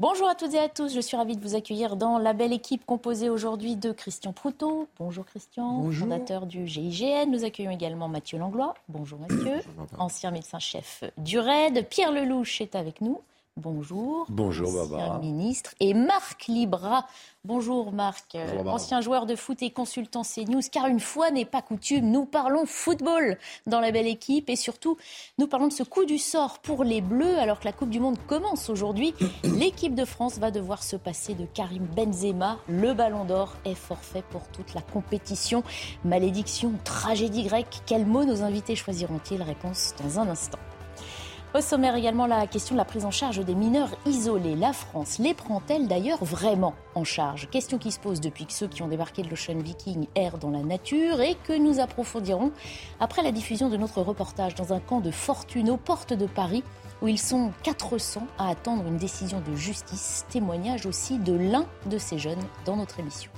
Bonjour à toutes et à tous, je suis ravie de vous accueillir dans la belle équipe composée aujourd'hui de Christian Proutot. Bonjour Christian, Bonjour. fondateur du GIGN. Nous accueillons également Mathieu Langlois. Bonjour Mathieu, ancien médecin-chef du RAID. Pierre Lelouch est avec nous. Bonjour. Bonjour, ancien Barbara. ministre. Et Marc Libra. Bonjour Marc, ancien joueur de foot et consultant CNews. Car une fois n'est pas coutume, nous parlons football dans la belle équipe. Et surtout, nous parlons de ce coup du sort pour les Bleus alors que la Coupe du Monde commence aujourd'hui. L'équipe de France va devoir se passer de Karim Benzema. Le ballon d'or est forfait pour toute la compétition. Malédiction, tragédie grecque, quels mots nos invités choisiront-ils? Réponse dans un instant. Au sommaire également la question de la prise en charge des mineurs isolés. La France les prend-elle d'ailleurs vraiment en charge? Question qui se pose depuis que ceux qui ont débarqué de l'Ocean Viking errent dans la nature et que nous approfondirons après la diffusion de notre reportage dans un camp de fortune aux portes de Paris où ils sont 400 à attendre une décision de justice. Témoignage aussi de l'un de ces jeunes dans notre émission.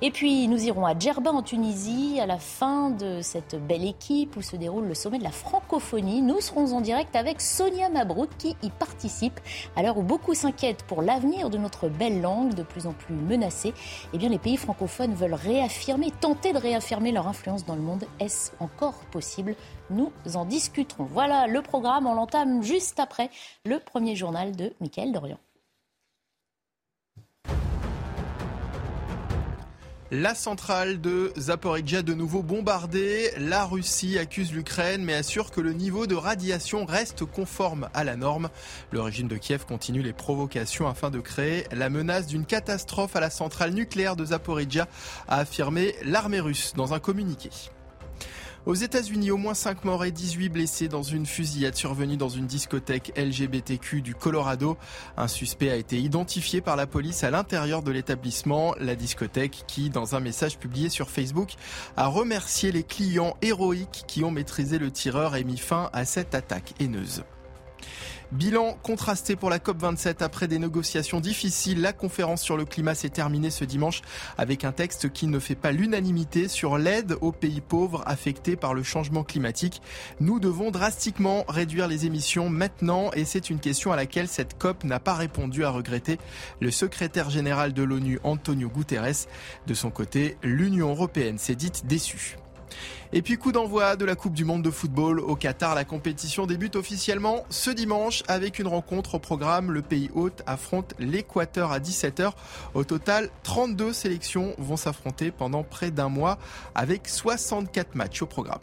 Et puis nous irons à Djerba en Tunisie à la fin de cette belle équipe où se déroule le sommet de la francophonie. Nous serons en direct avec Sonia Mabrouk qui y participe. À l'heure où beaucoup s'inquiètent pour l'avenir de notre belle langue, de plus en plus menacée, eh bien les pays francophones veulent réaffirmer, tenter de réaffirmer leur influence dans le monde. Est-ce encore possible? Nous en discuterons. Voilà le programme. On l'entame juste après le premier journal de Mickaël Dorian. La centrale de Zaporizhia de nouveau bombardée. La Russie accuse l'Ukraine mais assure que le niveau de radiation reste conforme à la norme. Le régime de Kiev continue les provocations afin de créer la menace d'une catastrophe à la centrale nucléaire de Zaporizhia, a affirmé l'armée russe dans un communiqué. Aux États-Unis, au moins 5 morts et 18 blessés dans une fusillade survenue dans une discothèque LGBTQ du Colorado. Un suspect a été identifié par la police à l'intérieur de l'établissement. La discothèque qui, dans un message publié sur Facebook, a remercié les clients héroïques qui ont maîtrisé le tireur et mis fin à cette attaque haineuse. Bilan contrasté pour la COP27 après des négociations difficiles. La conférence sur le climat s'est terminée ce dimanche avec un texte qui ne fait pas l'unanimité sur l'aide aux pays pauvres affectés par le changement climatique. Nous devons drastiquement réduire les émissions maintenant et c'est une question à laquelle cette COP n'a pas répondu à regretter le secrétaire général de l'ONU Antonio Guterres. De son côté, l'Union européenne s'est dite déçue. Et puis coup d'envoi de la Coupe du Monde de football au Qatar. La compétition débute officiellement ce dimanche avec une rencontre au programme. Le pays hôte affronte l'Équateur à 17h. Au total, 32 sélections vont s'affronter pendant près d'un mois avec 64 matchs au programme.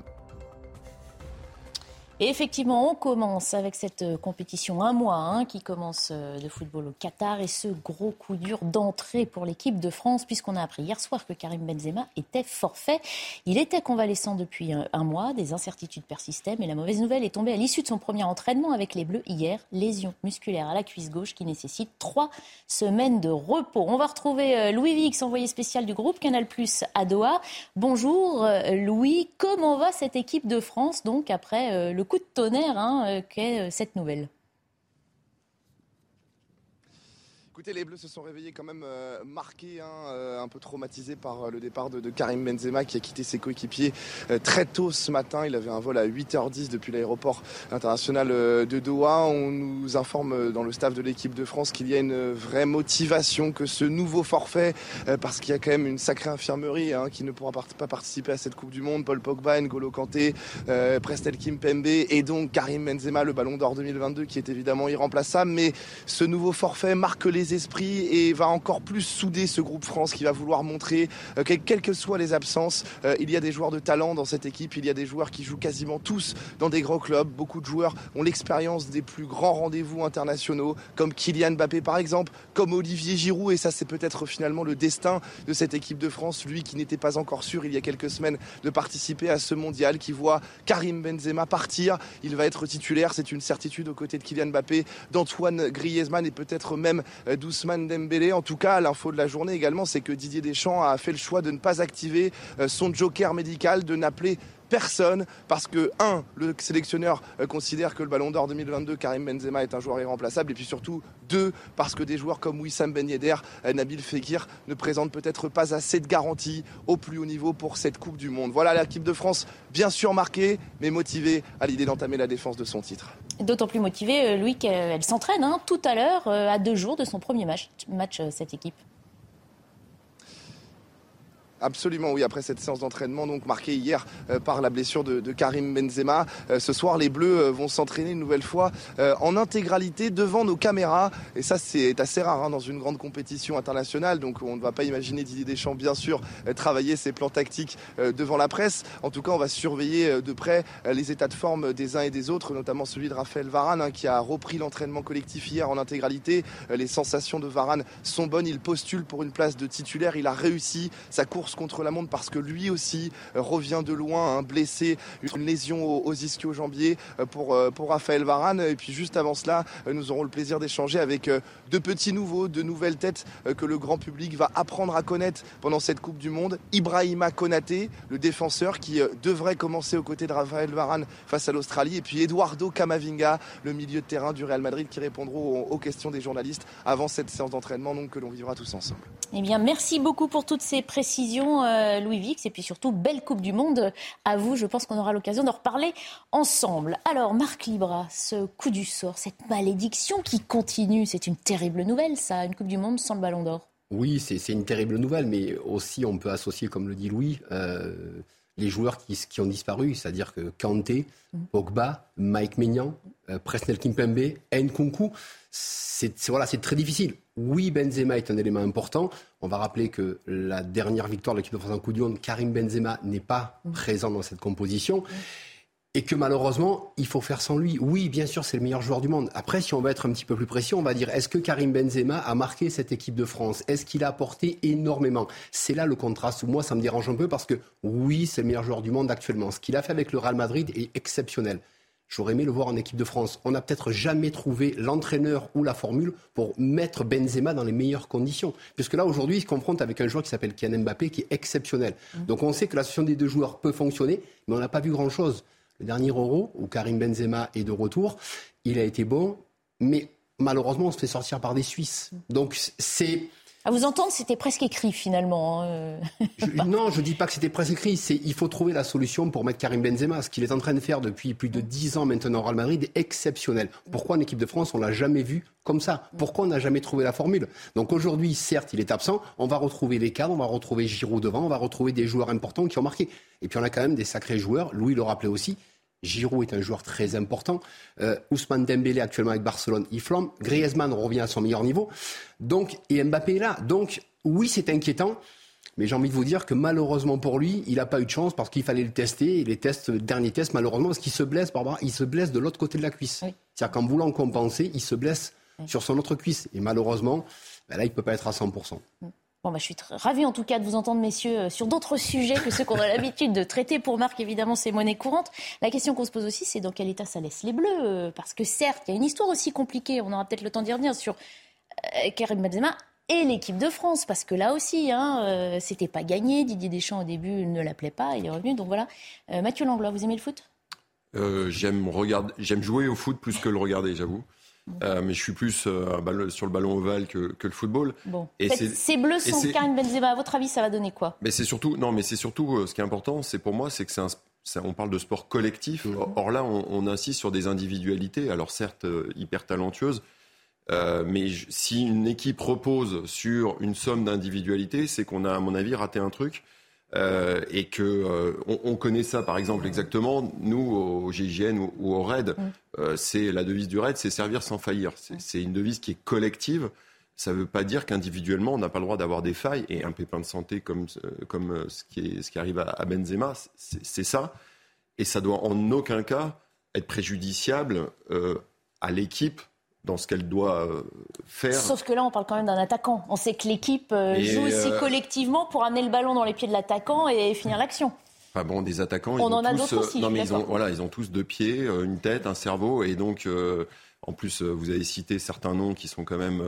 Effectivement, on commence avec cette euh, compétition un mois hein, qui commence euh, de football au Qatar et ce gros coup dur d'entrée pour l'équipe de France puisqu'on a appris hier soir que Karim Benzema était forfait. Il était convalescent depuis un, mois, des incertitudes persistaient, mais la mauvaise nouvelle est tombée à l'issue de son premier entraînement avec les Bleus hier, lésion musculaire à la cuisse gauche qui nécessite trois semaines de repos. On va retrouver euh, Louis Vix, envoyé spécial du groupe Canal Plus à Doha. Bonjour Louis, comment va cette équipe de France donc après le coup de tonnerre hein, euh, qu'est euh, cette nouvelle Écoutez, les Bleus se sont réveillés quand même euh, marqués, hein, euh, un peu traumatisés par euh, le départ de, de Karim Benzema qui a quitté ses coéquipiers euh, très tôt ce matin. Il avait un vol à 8h10 depuis l'aéroport international euh, de Doha. On nous informe dans le staff de l'équipe de France qu'il y a une vraie motivation, que ce nouveau forfait, parce qu'il y a quand même une sacrée infirmerie hein, qui ne pourra pas participer à cette Coupe du Monde. Paul Pogba, N'Golo Kanté, Prestel Kimpembe et donc Karim Benzema, le Ballon d'Or 2022 qui est évidemment irremplaçable. Mais ce nouveau forfait marque les esprits et va encore plus souder ce groupe France qui va vouloir montrer euh, que quelles que soient les absences, euh, il y a des joueurs de talent dans cette équipe, il y a des joueurs qui jouent quasiment tous dans des grands clubs. Beaucoup de joueurs ont l'expérience des plus grands rendez-vous internationaux, comme Kylian Mbappé par exemple, comme Olivier Giroud et ça c'est peut-être finalement le destin de cette équipe de France, lui qui n'était pas encore sûr il y a quelques semaines de participer à ce mondial, qui voit Karim Benzema partir, il va être titulaire, c'est une certitude aux côtés de Kylian Mbappé, d'Antoine Griezmann et peut-être même euh, d'Ousmane Dembélé. En tout cas, l'info de la journée également, c'est que Didier Deschamps a fait le choix de ne pas activer euh, son joker médical, de n'appeler Personne, parce que, un, le sélectionneur euh, considère que le Ballon d'Or 2022, Karim Benzema, est un joueur irremplaçable, et puis surtout, deux, parce que des joueurs comme Wissam Ben Yedder, euh, Nabil Fekir ne présentent peut-être pas assez de garanties au plus haut niveau pour cette Coupe du Monde. Voilà l'équipe de France, bien sûr marquée, mais motivée à l'idée d'entamer la défense de son titre. D'autant plus motivée, euh, Louis, qu'elle s'entraîne hein, tout à l'heure, à deux jours de son premier match, match cette équipe. Absolument, oui, après cette séance d'entraînement, donc marquée hier euh, par la blessure de, Karim Benzema. Euh, ce soir, les Bleus euh, vont s'entraîner une nouvelle fois en intégralité devant nos caméras. Et ça, c'est assez rare hein, dans une grande compétition internationale. Donc, on ne va pas imaginer Didier Deschamps, bien sûr, travailler ses plans tactiques devant la presse. En tout cas, on va surveiller de près les états de forme des uns et des autres, notamment celui de Raphaël Varane, hein, qui a repris l'entraînement collectif hier en intégralité. les sensations de Varane sont bonnes. Il postule pour une place de titulaire. Il a réussi sa course contre la montre parce que lui aussi euh, revient de loin, hein, blessé, une lésion aux, ischio-jambiers euh, pour, euh, pour Raphaël Varane. Et puis juste avant cela, nous aurons le plaisir d'échanger avec de petits nouveaux, de nouvelles têtes que le grand public va apprendre à connaître pendant cette Coupe du Monde. Ibrahima Konaté, le défenseur qui devrait commencer aux côtés de Raphaël Varane face à l'Australie. Et puis Eduardo Camavinga, le milieu de terrain du Real Madrid qui répondront aux, questions des journalistes avant cette séance d'entraînement que l'on vivra tous ensemble. Eh bien, merci beaucoup pour toutes ces précisions. Euh, Louis Vix. Et puis surtout, belle Coupe du Monde à vous. Je pense qu'on aura l'occasion d'en reparler ensemble. Alors, Marc Libra, ce coup du sort, cette malédiction qui continue, c'est une terrible nouvelle, ça, une Coupe du Monde sans le ballon d'or. Oui, c'est une terrible nouvelle, mais aussi on peut associer, comme le dit Louis, euh, les joueurs qui, qui ont disparu, c'est-à-dire que Kanté, mm. Pogba, Mike Maignan, euh, Presnel Kimpembe, Nkunku, c'est voilà, très difficile. Oui, Benzema est un élément important. On va rappeler que la dernière victoire de l'équipe de France en Coup du Monde, Karim Benzema n'est pas mm. présent dans cette composition. Mm. Et que malheureusement, il faut faire sans lui. Oui, bien sûr, c'est le meilleur joueur du monde. Après, si on va être un petit peu plus précis, on va dire est-ce que Karim Benzema a marqué cette équipe de France? Est-ce qu'il a apporté énormément? C'est là le contraste. Moi, ça me dérange un peu parce que oui, c'est le meilleur joueur du monde actuellement. Ce qu'il a fait avec le Real Madrid est exceptionnel. J'aurais aimé le voir en équipe de France. On n'a peut-être jamais trouvé l'entraîneur ou la formule pour mettre Benzema dans les meilleures conditions. Puisque là, aujourd'hui, il se confronte avec un joueur qui s'appelle Kylian Mbappé, qui est exceptionnel. Mmh. Donc on sait que l'association des deux joueurs peut fonctionner, mais on n'a pas vu grand-chose. Le dernier Euro, où Karim Benzema est de retour, il a été bon, mais malheureusement, on se fait sortir par des Suisses. Donc c'est à vous entendre, c'était presque écrit finalement. Hein, euh. non, je ne dis pas que c'était presque écrit. C'est il faut trouver la solution pour mettre Karim Benzema. Ce qu'il est en train de faire depuis plus de dix ans maintenant au Real Madrid est exceptionnel. Pourquoi en équipe de France on l'a jamais vu comme ça? Pourquoi on n'a jamais trouvé la formule? Donc aujourd'hui, certes, il est absent. On va retrouver les cadres, on va retrouver Giroud devant, on va retrouver des joueurs importants qui ont marqué. Et puis on a quand même des sacrés joueurs. Louis le rappelait aussi. Giroud est un joueur très important. Euh, Ousmane Dembélé actuellement avec Barcelone, il flambe. Griezmann revient à son meilleur niveau. Donc, et Mbappé est là. Donc, oui, c'est inquiétant. Mais j'ai envie de vous dire que malheureusement pour lui, il n'a pas eu de chance parce qu'il fallait le tester. Et les tests, le dernier test, malheureusement, parce qu'il se blesse, Barbara, il se blesse de l'autre côté de la cuisse. C'est-à-dire qu'en voulant compenser, il se blesse sur son autre cuisse. Et malheureusement, ben là, il ne peut pas être à 100%. Bon, bah, je suis ravie en tout cas de vous entendre, messieurs, euh, sur d'autres sujets que ceux qu'on a l'habitude de traiter. Pour Marc, évidemment, c'est monnaie courante. La question qu'on se pose aussi, c'est dans quel état ça laisse les Bleus euh, Parce que certes, il y a une histoire aussi compliquée, on aura peut-être le temps d'y revenir, sur euh, Karim Benzema et l'équipe de France. Parce que là aussi, hein, c'était pas gagné. Didier Deschamps, au début, ne l'appelait pas. Il est revenu. Donc voilà. Mathieu Langlois, vous aimez le foot? J'aime j'aime jouer au foot plus que le regarder, j'avoue. Euh, mais je suis plus euh, sur le ballon ovale que, le football. Bon. Et ces bleus sans Karim Benzema, à votre avis, ça va donner quoi? Mais c'est surtout, non, mais c'est surtout euh, ce qui est important, c'est pour moi, c'est que c'est un, on parle de sport collectif. Mhm. Or là, on, insiste sur des individualités, alors certes hyper talentueuses, mais si une équipe repose sur une somme d'individualités, c'est qu'on a, à mon avis, raté un truc. Euh, et que euh, on, connaît ça par exemple exactement. Nous au GIGN ou, au RAID mm. euh, c'est la devise du RAID c'est servir sans faillir. C'est une devise qui est collective. Ça ne veut pas dire qu'individuellement on n'a pas le droit d'avoir des failles. Et un pépin de santé comme comme ce qui est ce qui arrive à, Benzema c'est ça. Et ça doit en aucun cas être préjudiciable à l'équipe dans ce qu'elle doit euh, faire. Sauf que là, on parle quand même d'un attaquant. On sait que l'équipe euh, joue aussi euh, collectivement pour amener le ballon dans les pieds de l'attaquant et finir l'action. Enfin bon, des attaquants, on ils en ont a tous, aussi, non, mais ils ont, voilà, ils ont tous deux pieds, une tête, un cerveau, et donc en plus, vous avez cité certains noms qui sont quand même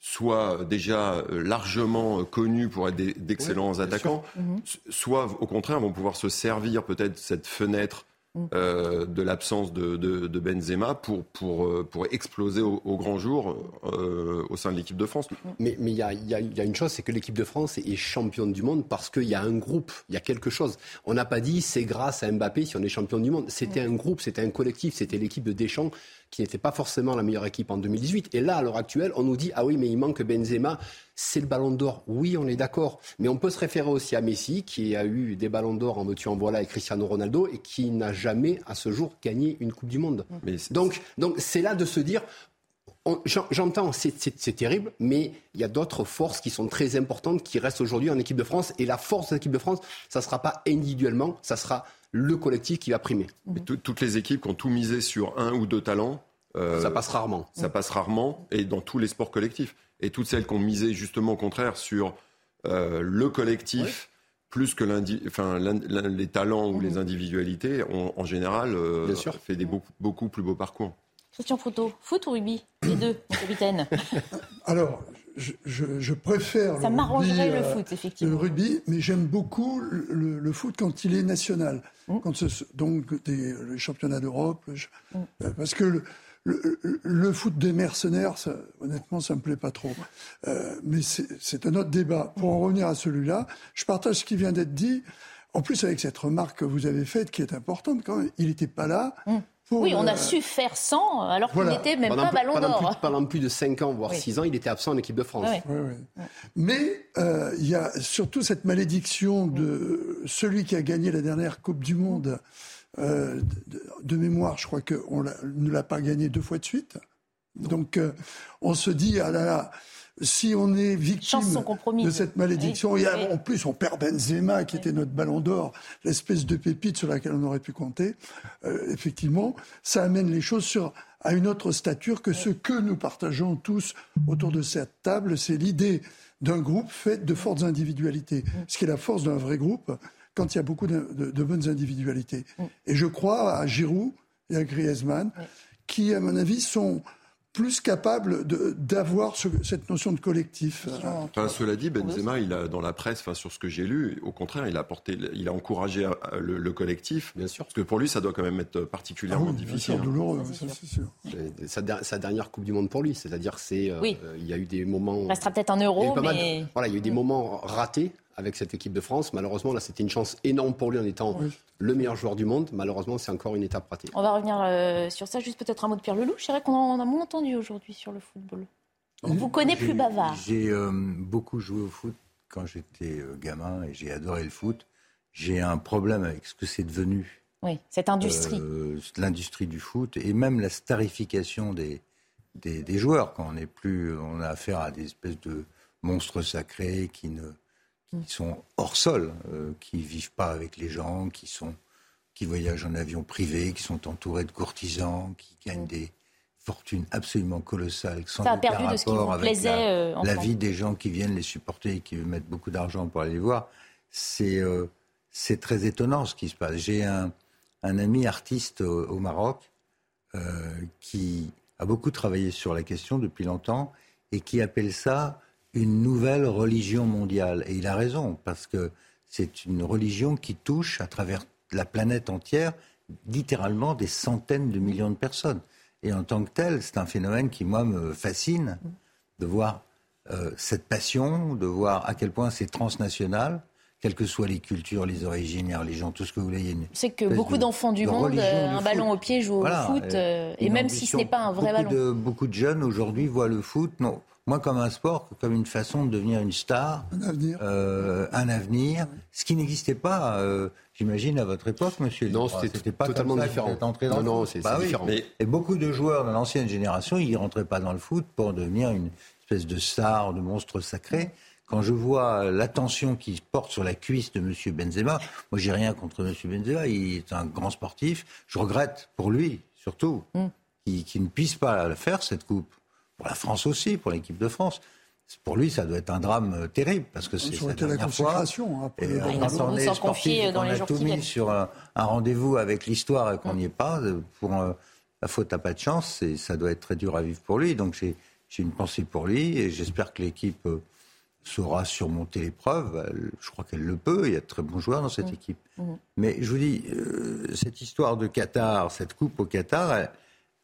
soit déjà largement connus pour être d'excellents attaquants, mhm. soit au contraire vont pouvoir se servir peut-être cette fenêtre. Euh, de l'absence de, Benzema pour, pour, euh, pour exploser au, grand jour euh, au sein de l'équipe de France. Mais il y, a, y, a, une chose, c'est que l'équipe de France est championne du monde parce qu'il y a un groupe, il y a quelque chose. On n'a pas dit c'est grâce à Mbappé si on est champion du monde. C'était un groupe, c'était un collectif, c'était l'équipe de Deschamps qui n'était pas forcément la meilleure équipe en 2018. Et là, à l'heure actuelle, on nous dit ah oui, mais il manque Benzema, c'est le Ballon d'Or. Oui, on est d'accord, mais on peut se référer aussi à Messi, qui a eu des Ballons d'Or en veux-tu en voilà et Cristiano Ronaldo, et qui n'a jamais à ce jour gagné une Coupe du Monde. donc, donc c'est là de se dire J'entends, c'est terrible, mais il y a d'autres forces qui sont très importantes qui restent aujourd'hui en équipe de France. Et la force de l'équipe de France, ça ne sera pas individuellement, ça sera le collectif qui va primer. toutes les équipes qui ont tout misé sur un ou deux talents. Euh, ça passe rarement. Ça passe rarement, et dans tous les sports collectifs. Et toutes celles qui ont misé justement au contraire sur euh, le collectif. Plus que enfin, les talents ou les individualités, ont en général euh, fait des beaucoup, beaucoup plus beaux parcours. Christian Photo, foot ou rugby? Les deux, capitaine. Alors, je, préfère. Ça m'arrangerait le euh, foot, effectivement. Le rugby, mais j'aime beaucoup le, foot quand il est national. Mm. Quand ce, donc, des, les championnats d'Europe. Mm. Euh, parce que le, foot des mercenaires, honnêtement, ça me plaît pas trop. Euh, mais c'est un autre débat. Pour en revenir à celui-là, je partage ce qui vient d'être dit. En plus, avec cette remarque que vous avez faite, qui est importante quand même, il n'était pas là. Mm oui, on a su faire sans, alors qu'il n'était même pas ballon d'or. Pendant plus de 5 ans, voire 6 ans, il était absent en équipe de France. Mais euh, il y a surtout cette malédiction de celui qui a gagné la dernière Coupe du Monde. Euh, de, mémoire, je crois qu'on ne l'a pas gagné deux fois de suite. Donc, euh, on se dit, ah là là, si on est victime de cette malédiction, et en plus on perd Benzema qui était notre ballon d'or, l'espèce de pépite sur laquelle on aurait pu compter, euh, effectivement, ça amène les choses sur, à une autre stature que ce que nous partageons tous autour de cette table, c'est l'idée d'un groupe fait de fortes individualités, ce qui est la force d'un vrai groupe quand il y a beaucoup de, de bonnes individualités. Et je crois à Giroud et à Griezmann, qui, à mon avis, sont plus capable d'avoir cette notion de collectif. Enfin, cela dit, Benzema, il a, dans la presse, enfin, sur ce que j'ai lu, au contraire, il a, porté, il a encouragé euh, le, collectif. Bien sûr. Parce que pour lui, ça doit quand même être particulièrement ah difficile. Hein. douloureux, ça c'est sûr. Sa, dernière Coupe du Monde pour lui, c'est-à-dire c'est, euh, il y a eu des moments. Il restera peut-être un euro, mais... voilà, il y a eu des moments ratés avec cette équipe de France. Malheureusement, là, c'était une chance énorme pour lui en étant le meilleur joueur du monde. Malheureusement, c'est encore une étape ratée. On va revenir euh, sur ça. Juste peut-être un mot de Pierre Leloup. Je dirais qu'on en a moins entendu aujourd'hui sur le football. On vous connaît plus bavard. J'ai euh, beaucoup joué au foot quand j'étais euh, gamin et j'ai adoré le foot. J'ai un problème avec ce que c'est devenu. Oui, cette industrie. L'industrie du foot et même la starification des, des, des joueurs. Quand on n'est plus, on a affaire à des espèces de monstres sacrés qui ne qui sont hors sol, euh, qui vivent pas avec les gens, qui sont qui voyagent en avion privé, qui sont entourés de courtisans, qui gagnent des fortunes absolument colossales, sans Ça a perdu de ce qui vous plaisait, euh, la, vie des gens qui viennent les supporter et qui mettent beaucoup d'argent pour aller les voir. C'est euh, c'est très étonnant ce qui se passe. J'ai un, un, ami artiste au, Maroc qui a beaucoup travaillé sur la question depuis longtemps et qui appelle ça une nouvelle religion mondiale. Et il a raison, parce que c'est une religion qui touche à travers la planète entière littéralement des centaines de millions de personnes. Et en tant que tel, c'est un phénomène qui, moi, me fascine de voir euh, cette passion, de voir à quel point c'est transnational, quelles que soient les cultures, les origines, les religions, tout ce que vous voulez. C'est que beaucoup d'enfants du monde, euh, un ballon au pied, jouent au foot, euh, et même si ce n'est pas un vrai beaucoup ballon. De, beaucoup de jeunes aujourd'hui voient le foot, non, moi comme un sport, comme une façon de devenir une star, un avenir, euh, un avenir ce qui n'existait pas, euh, j'imagine, à votre époque, monsieur. Non, c'était pas totalement différent. non, non, c'est bah différent. Et beaucoup de joueurs de l'ancienne génération, ils rentraient pas dans le foot pour devenir une espèce de star, de monstre sacré. Quand je vois l'attention qui porte sur la cuisse de Monsieur Benzema, moi j'ai rien contre Monsieur Benzema, il est un grand sportif. Je regrette pour lui, surtout, mm. qu'il ne puisse pas la faire cette coupe pour la France aussi, pour l'équipe de France. Pour lui, ça doit être un drame euh, terrible parce que c'est sa dernière la fois. Hein, et, euh, quand on est sportif, on a tout mis sur un, rendez-vous avec l'histoire et qu'on n'y est pas, pour euh, la faute à pas de chance, ça doit être très dur à vivre pour lui. Donc j'ai une pensée pour lui et j'espère que l'équipe euh, saura surmonter l'épreuve. Je crois qu'elle le peut. Il y a de très bons joueurs dans cette équipe. Mais je vous dis, euh, cette histoire de Qatar, cette coupe au Qatar, elle,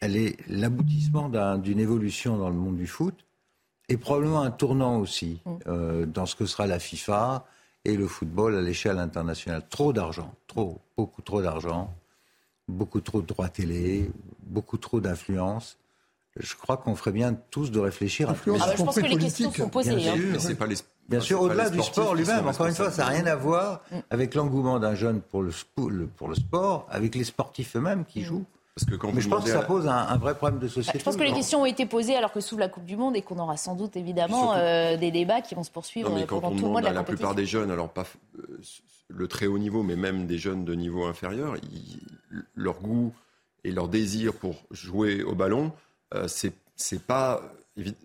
est l'aboutissement d'une évolution dans le monde du foot et probablement un tournant aussi euh, dans ce que sera la FIFA et le football à l'échelle internationale. Trop d'argent, trop, beaucoup trop d'argent, beaucoup trop de droits télé, beaucoup trop d'influence je crois qu'on ferait bien tous de réfléchir. à ah bah, je pense que les questions sont posées. Bien hein. sûr, pas les, bien sûr au-delà du sport lui-même. Encore une fois, ça n'a rien à voir mm. avec l'engouement d'un jeune pour le, pour le sport, avec les sportifs eux-mêmes qui mm. jouent. Parce que quand Mais je pense que ça pose un, vrai problème de société. Je pense que les questions ont été posées alors que s'ouvre la Coupe du Monde et qu'on aura sans doute évidemment euh, des débats qui vont se poursuivre pendant tout le mois de la, la plupart des jeunes, alors pas euh, le très haut niveau, mais même des jeunes de niveau inférieur, leur goût et leur désir pour jouer au ballon, euh, c'est c'est pas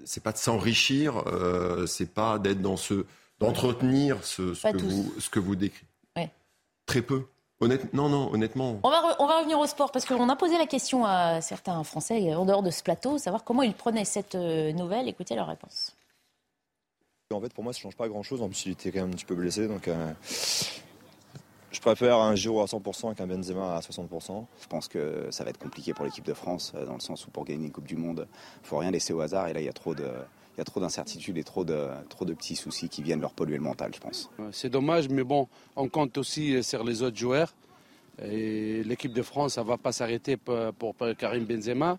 c'est pas de s'enrichir, euh, c'est pas d'être dans ce d'entretenir ce, ce, que vous, ce que vous décrivez. Très peu. Non, non, honnêtement. On va, on va revenir au sport parce qu'on a posé la question à certains Français en dehors de ce plateau, savoir comment ils prenaient cette euh, nouvelle. Écoutez leur réponse. En fait, pour moi, ça ne change pas grand-chose. En plus, il était quand même un petit peu blessé, donc euh, je préfère un Giro à 100% qu'un Benzema à 60%. Je pense que ça va être compliqué pour l'équipe de France, euh, dans le sens où pour gagner une Coupe du Monde, il ne faut rien laisser au hasard. Et là, il y a trop de, il y a trop d'incertitudes et trop de, trop de petits soucis qui viennent leur polluer le mental, je pense. C'est dommage, mais bon, on compte aussi sur les autres joueurs. Et l'équipe de France, ça ne va pas s'arrêter pour, Karim Benzema,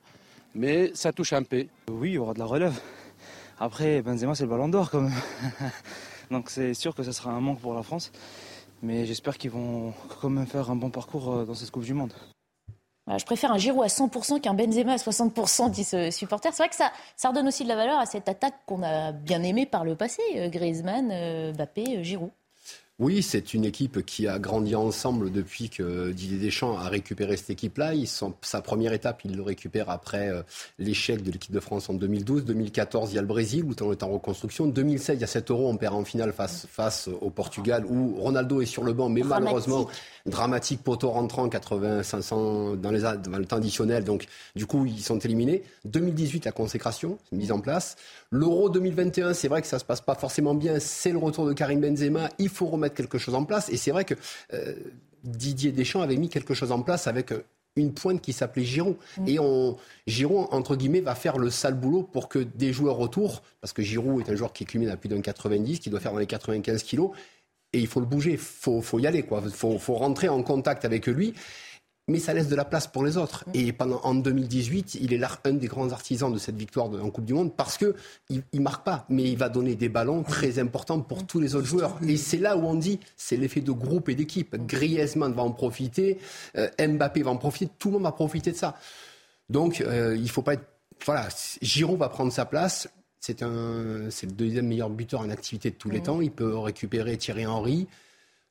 mais ça touche un peu. Oui, il y aura de la relève. Après, Benzema, c'est le ballon d'or quand même. Donc c'est sûr que ce sera un manque pour la France. Mais j'espère qu'ils vont quand même faire un bon parcours euh, dans cette Coupe du Monde. je préfère un Giroud à 100% qu'un Benzema à 60%, dit ce supporter. C'est vrai que ça, ça redonne aussi de la valeur à cette attaque qu'on a bien aimée par le passé. Euh, Griezmann, euh, Mbappé, Giroud. Oui, c'est une équipe qui a grandi ensemble depuis que Didier Deschamps a récupéré cette équipe-là. Sa première étape, il le récupère après euh, l'échec de l'équipe de France en 2012. 2014, il y a le Brésil où on est en reconstruction. 2016, il y a 7 euros, on perd en finale face, face au Portugal où Ronaldo est sur le banc, mais malheureusement dramatique poteau rentrant 80 500 dans, les, dans le temps additionnel. Donc du coup, ils sont éliminés. 2018, la consécration mise en place. L'Euro 2021, c'est vrai que ça se passe pas forcément bien. C'est le retour de Karim Benzema. Il faut remettre quelque chose en place. Et c'est vrai que euh, Didier Deschamps avait mis quelque chose en place avec euh, une pointe qui s'appelait Giroud. Mm. Et on, Giroud, entre guillemets, va faire le sale boulot pour que des joueurs autour, parce que Giroud est un joueur qui culmine à plus d'un 90, qui doit faire dans les 95 kilos, et il faut le bouger, il faut, faut, y aller, quoi. faut, faut rentrer en contact avec lui mais ça laisse de la place pour les autres. Et pendant, en 2018, il est là un des grands artisans de cette victoire en Coupe du Monde parce que il, marque pas, mais il va donner des ballons très importants pour tous les autres joueurs. Et c'est là où on dit, c'est l'effet de groupe et d'équipe. Griezmann va en profiter, euh, Mbappé va en profiter, tout le monde va profiter de ça. Donc, euh, il faut pas être, voilà, Giroud va prendre sa place. C'est un, c'est le deuxième meilleur buteur en activité de tous les temps. Il peut récupérer Thierry Henry.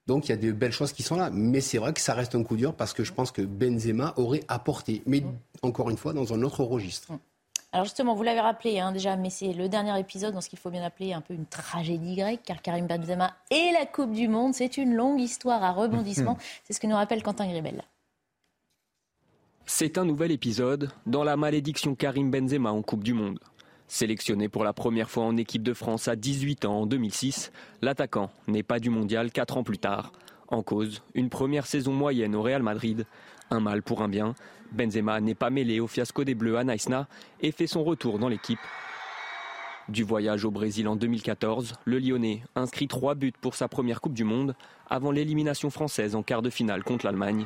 Donc il y a de belles choses qui sont là. Mais c'est vrai que ça reste un coup dur parce que je pense que Benzema aurait apporté. Mais encore une fois, dans un autre registre. Alors justement, vous l'avez rappelé hein, déjà, mais c'est le dernier épisode dans ce qu'il faut bien appeler un peu une tragédie grecque, car Karim Benzema et la Coupe du Monde, c'est une longue histoire à rebondissement. c'est ce que nous rappelle Quentin Gribel. C'est un nouvel épisode dans la malédiction Karim Benzema en Coupe du Monde. Sélectionné pour la première fois en équipe de France à 18 ans en 2006, l'attaquant n'est pas du mondial 4 ans plus tard. En cause, une première saison moyenne au Real Madrid. Un mal pour un bien. Benzema n'est pas mêlé au fiasco des Bleus à Naïsna et fait son retour dans l'équipe. Du voyage au Brésil en 2014, le Lyonnais inscrit trois buts pour sa première Coupe du Monde avant l'élimination française en quart de finale contre l'Allemagne.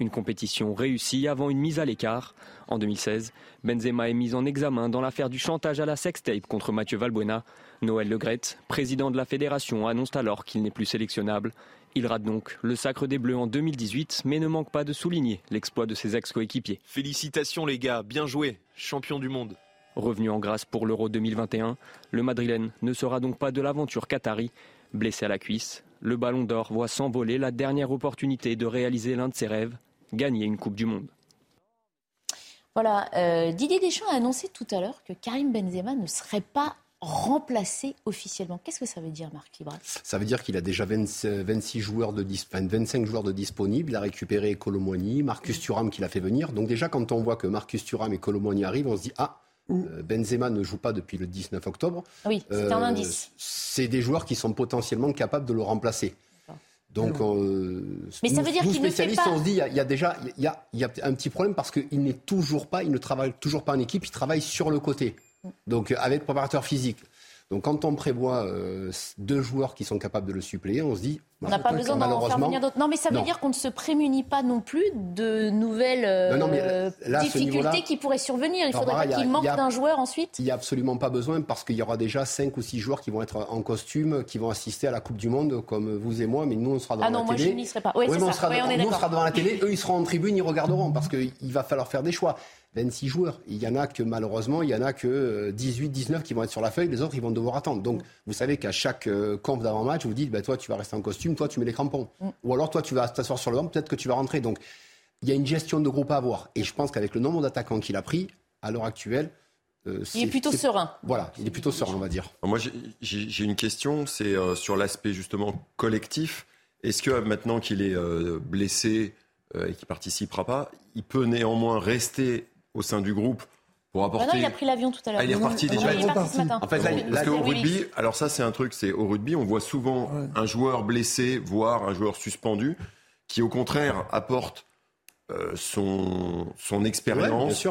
Une compétition réussie avant une mise à l'écart. En 2016, Benzema est mis en examen dans l'affaire du chantage à la sextape contre Mathieu Valbuena. Noël Legrette, président de la fédération, annonce alors qu'il n'est plus sélectionnable. Il rate donc le sacre des Bleus en 2018, mais ne manque pas de souligner l'exploit de ses ex-coéquipiers. Félicitations les gars, bien joué, champion du monde. Revenu en grâce pour l'Euro 2021, le Madrilène ne sera donc pas de l'aventure qatari. Blessé à la cuisse, le Ballon d'Or voit s'envoler la dernière opportunité de réaliser l'un de ses rêves, gagner une Coupe du Monde. Voilà, euh, Didier Deschamps a annoncé tout à l'heure que Karim Benzema ne serait pas remplacé officiellement. Qu'est-ce que ça veut dire, Marc Libra? Ça veut dire qu'il a déjà 26 joueurs de 25 joueurs de disponibles. Il a récupéré Colomboigny, Marcus Thuram qui l'a fait venir. Donc déjà, quand on voit que Marcus Thuram et Colomboigny arrivent, on se dit ah, Euh, Benzema ne joue pas depuis le 19 octobre. Oui, c'est un indice. C'est des joueurs qui sont potentiellement capables de le remplacer. Donc, euh, mais ça veut dire qu'il ne fait pas... on se dit, il y, a déjà, il y a, y a un petit problème parce qu'il n'est toujours pas, il ne travaille toujours pas en équipe, il travaille sur le côté. Donc, avec préparateur physique. Donc quand on prévoit euh, deux joueurs qui sont capables de le suppléer, on se dit... On n'a pas besoin d'en faire venir d'autres. Non, mais ça veut dire qu'on ne se prémunit pas non plus de nouvelles euh, difficultés qui pourraient survenir. Il ne faudrait pas qu'il manque d'un joueur ensuite Il n'y a absolument pas besoin parce qu'il y aura déjà cinq ou six joueurs qui vont être en costume, qui vont assister à la Coupe du Monde comme vous et moi, mais nous on sera devant ah non, moi, je n'y serai pas. Oui, oui, ça. On sera, nous on sera devant la télé, eux ils seront en tribune, ils regarderont parce qu'il va falloir faire des choix. 26 joueurs. Il y en a que malheureusement, il y en a que 18, 19 qui vont être sur la feuille, les autres ils vont devoir attendre. Donc vous savez qu'à chaque euh, camp d'avant-match, vous dites, bah, toi tu vas rester en costume, toi tu mets les crampons. Mm. Ou alors toi tu vas t'asseoir sur le banc, peut-être que tu vas rentrer. Donc il y a une gestion de groupe à avoir. Et je pense qu'avec le nombre d'attaquants qu'il a pris, à l'heure actuelle, euh, il est plutôt serein. Voilà, il est plutôt serein, on va dire. Moi, j'ai une question, c'est euh, sur l'aspect justement collectif. Est-ce que maintenant qu'il est blessé et qu'il participera pas, il peut néanmoins rester au sein du groupe pour apporter. Ah non, il a pris l'avion tout à l'heure. Ah, il est reparti déjà. Il est parti ce matin. En fait, là, parce qu'au rugby, alors ça c'est un truc, c'est au rugby, on voit souvent un joueur blessé, voire un joueur suspendu, qui au contraire apporte euh, son son expérience.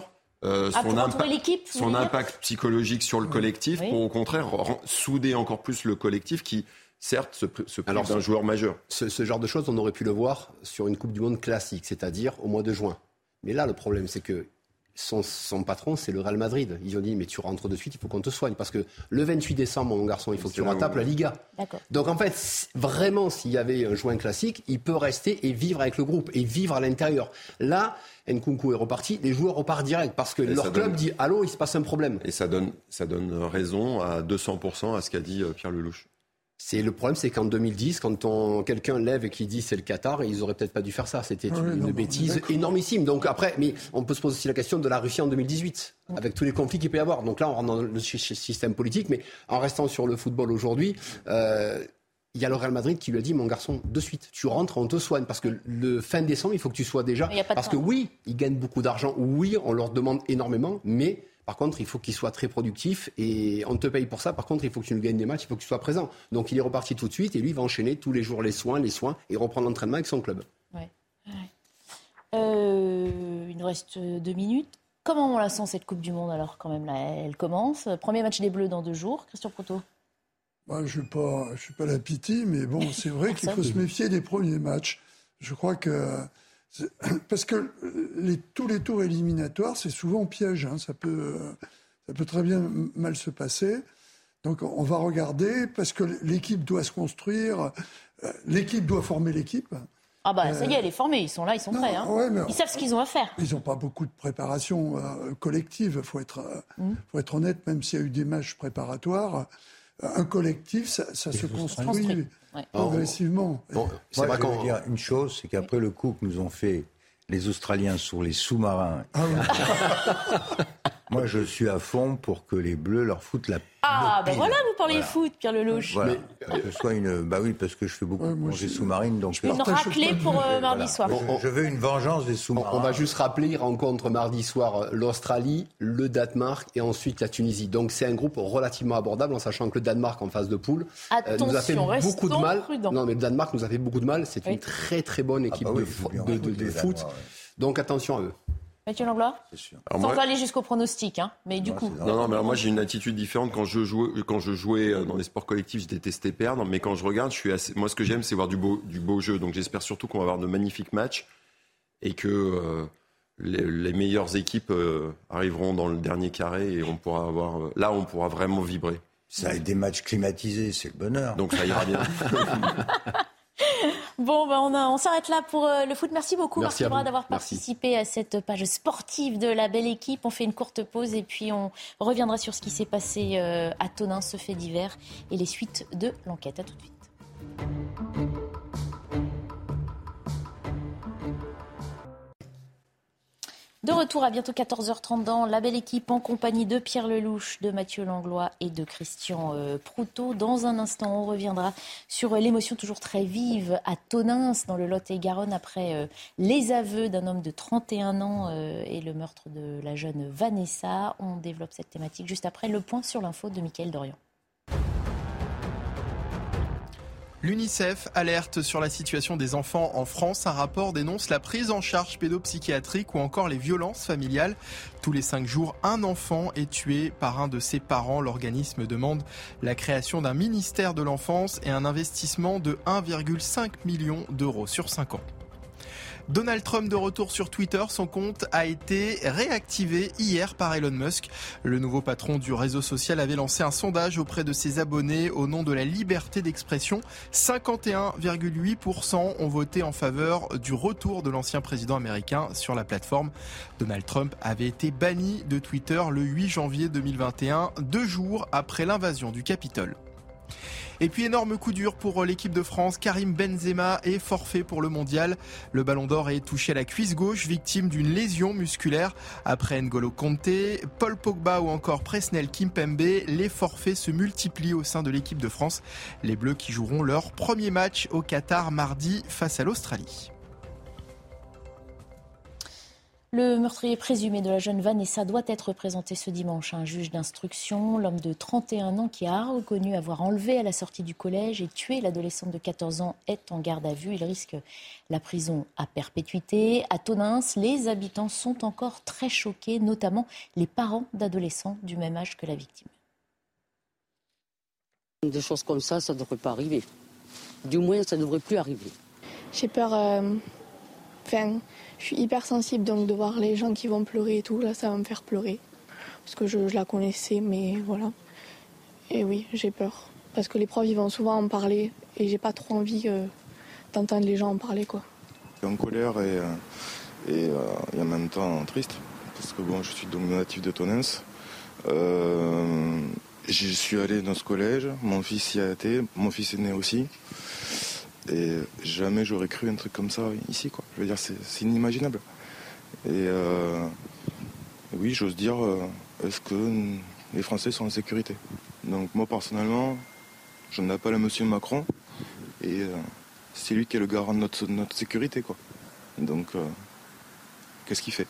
Euh, son, impact, son impact psychologique sur le collectif pour au contraire souder encore plus le collectif qui certes se, se prive d'un joueur majeur. Ce, ce genre de choses, on aurait pu le voir sur une Coupe du Monde classique, c'est-à-dire au mois de juin. Mais là, le problème, c'est que son, patron, c'est le Real Madrid. Ils ont dit, mais tu rentres de suite, il faut qu'on te soigne. Parce que le 28 décembre, mon garçon, il faut que tu rattrapes la Liga. Donc en fait, vraiment, s'il y avait un joint classique, il peut rester et vivre avec le groupe et vivre à l'intérieur. Là, Nkunku est reparti, les joueurs repartent direct parce que leur club dit, allô, il se passe un problème. Et ça donne, ça donne raison à 200% à ce qu'a dit euh, Pierre Lelouch. C'est le problème, c'est qu'en 2010, quand quelqu'un lève et qui dit c'est le Qatar, ils auraient peut-être pas dû faire ça. C'était ah une, bêtise énormissime. Donc après, mais on peut se poser aussi la question de la Russie en 2018, avec tous les conflits qu'il peut y avoir. Donc là, on rentre dans le système politique, mais en restant sur le football aujourd'hui. Euh, il y a le Real Madrid qui lui a dit, mon garçon, de suite, tu rentres, on te soigne. Parce que le fin décembre, il faut que tu sois déjà. Parce que oui, ils gagnent beaucoup d'argent. Oui, on leur demande énormément. Mais par contre, il faut qu'il soit très productif et on te paye pour ça. Par contre, il faut que tu nous gagnes des matchs, il faut que tu sois présent. Donc il est reparti tout de suite et lui, il va enchaîner tous les jours les soins, les soins et reprendre l'entraînement avec son club. Euh, il nous reste deux minutes. Comment on la sent cette Coupe du Monde alors quand même là? Elle commence. Premier match des Bleus dans deux jours. Christian Proto bah, Je ne suis, suis, pas la pitié, mais bon, c'est vrai qu'il faut se méfier des premiers matchs. Je crois que Parce que les, tous les tours éliminatoires, c'est souvent piège. Hein. Ça, peut, ça peut très bien mal se passer. Donc on va regarder, parce que l'équipe doit se construire, euh, l'équipe doit former l'équipe. Ah bah ça y est, elle est formée, ils sont là, ils sont prêts. Hein. ils savent ce qu'ils ont à faire. Ils n'ont pas beaucoup de préparation euh, collective, il faut, être, euh, mmh. faut être honnête, même s'il y a eu des matchs préparatoires. un collectif, ça, se construit progressivement. Bon, c'est vrai qu'on dire une chose, c'est qu'après le coup que nous ont fait les Australiens sur les sous-marins. Ah Moi, je suis à fond pour que les Bleus leur foutent la. Ah, ben voilà, vous parlez foot, Pierre Lelouch. Voilà. Mais, que soit une. Bah oui, parce que je fais beaucoup de plongée sous-marine. Donc une raclée pour euh, mardi soir. je, veux une vengeance des sous-marins. On, va juste rappeler rencontre mardi soir euh, l'Australie, le Danemark et ensuite la Tunisie. Donc c'est un groupe relativement abordable, en sachant que le Danemark en phase de poule euh, nous a fait beaucoup de mal. Non, mais le Danemark nous a fait beaucoup de mal. C'est une très très bonne équipe ah bah de, de, foot. Donc attention à eux. Mathieu Langlois Sans moi... aller jusqu'au pronostic, hein, mais du coup. Non, non, mais moi j'ai une attitude différente. Quand je jouais, quand je jouais euh, dans les sports collectifs, je détestais perdre, mais quand je regarde, je suis assez... moi ce que j'aime, c'est voir du beau, du beau jeu. Donc j'espère surtout qu'on va avoir de magnifiques matchs et que euh, les, meilleures équipes euh, arriveront dans le dernier carré et on pourra avoir. là, on pourra vraiment vibrer. Ça a des matchs climatisés, c'est le bonheur. Donc ça ira bien. Bon, ben on, on s'arrête là pour euh, le foot. Merci beaucoup, Merci Marc d'avoir participé à cette page sportive de la belle équipe. On fait une courte pause et puis on reviendra sur ce qui s'est passé euh, à Tonin, ce fait divers, et les suites de l'enquête. À tout de suite. Retour à bientôt 14h30 dans La Belle Équipe en compagnie de Pierre Lelouch, de Mathieu Langlois et de Christian euh, Proutot. Dans un instant, on reviendra sur l'émotion toujours très vive à Tonins, dans le Lot-et-Garonne, après euh, les aveux d'un homme de 31 ans euh, et le meurtre de la jeune Vanessa. On développe cette thématique juste après le point sur l'info de Mickaël Dorian. L'UNICEF alerte sur la situation des enfants en France. Un rapport dénonce la prise en charge pédopsychiatrique ou encore les violences familiales. Tous les cinq jours, un enfant est tué par un de ses parents. L'organisme demande la création d'un ministère de l'enfance et un investissement de 1,5 million d'euros sur cinq ans. Donald Trump de retour sur Twitter, son compte a été réactivé hier par Elon Musk. Le nouveau patron du réseau social avait lancé un sondage auprès de ses abonnés au nom de la liberté d'expression. 51,8% ont voté en faveur du retour de l'ancien président américain sur la plateforme. Donald Trump avait été banni de Twitter le 8 janvier 2021, deux jours après l'invasion du Capitole. Et puis énorme coup dur pour l'équipe de France. Karim Benzema est forfait pour le mondial. Le ballon d'or est touché à la cuisse gauche, victime d'une lésion musculaire. Après N'Golo Conte, Paul Pogba ou encore Presnel Kimpembe, les forfaits se multiplient au sein de l'équipe de France. Les Bleus qui joueront leur premier match au Qatar mardi face à l'Australie. Le meurtrier présumé de la jeune Vanessa doit être présenté ce dimanche à un juge d'instruction. L'homme de 31 ans qui a reconnu avoir enlevé à la sortie du collège et tué l'adolescente de 14 ans est en garde à vue. Il risque la prison à perpétuité. À Tonins, les habitants sont encore très choqués, notamment les parents d'adolescents du même âge que la victime. Des choses comme ça, ça ne devrait pas arriver. Du moins, ça ne devrait plus arriver. J'ai peur. Euh, enfin, je suis hyper sensible, donc de voir les gens qui vont pleurer et tout, là, ça va me faire pleurer. Parce que je, la connaissais, mais voilà. Et oui, j'ai peur. Parce que les profs, ils vont souvent en parler, et j'ai pas trop envie euh, d'entendre les gens en parler, quoi. En colère et, euh, et, euh, en même temps triste, parce que bon, je suis donc natif de Tonens. je suis allé dans ce collège, mon fils y a été, mon fils est né aussi. Et jamais j'aurais cru un truc comme ça ici, quoi. Je veux dire, c'est inimaginable. Et euh, oui, j'ose dire, euh, est-ce que les Français sont en sécurité? Donc moi, personnellement, je n'appelle à Monsieur Macron, et euh, c'est lui qui est le garant de notre, notre sécurité, quoi. Donc, qu'est-ce qu'il fait?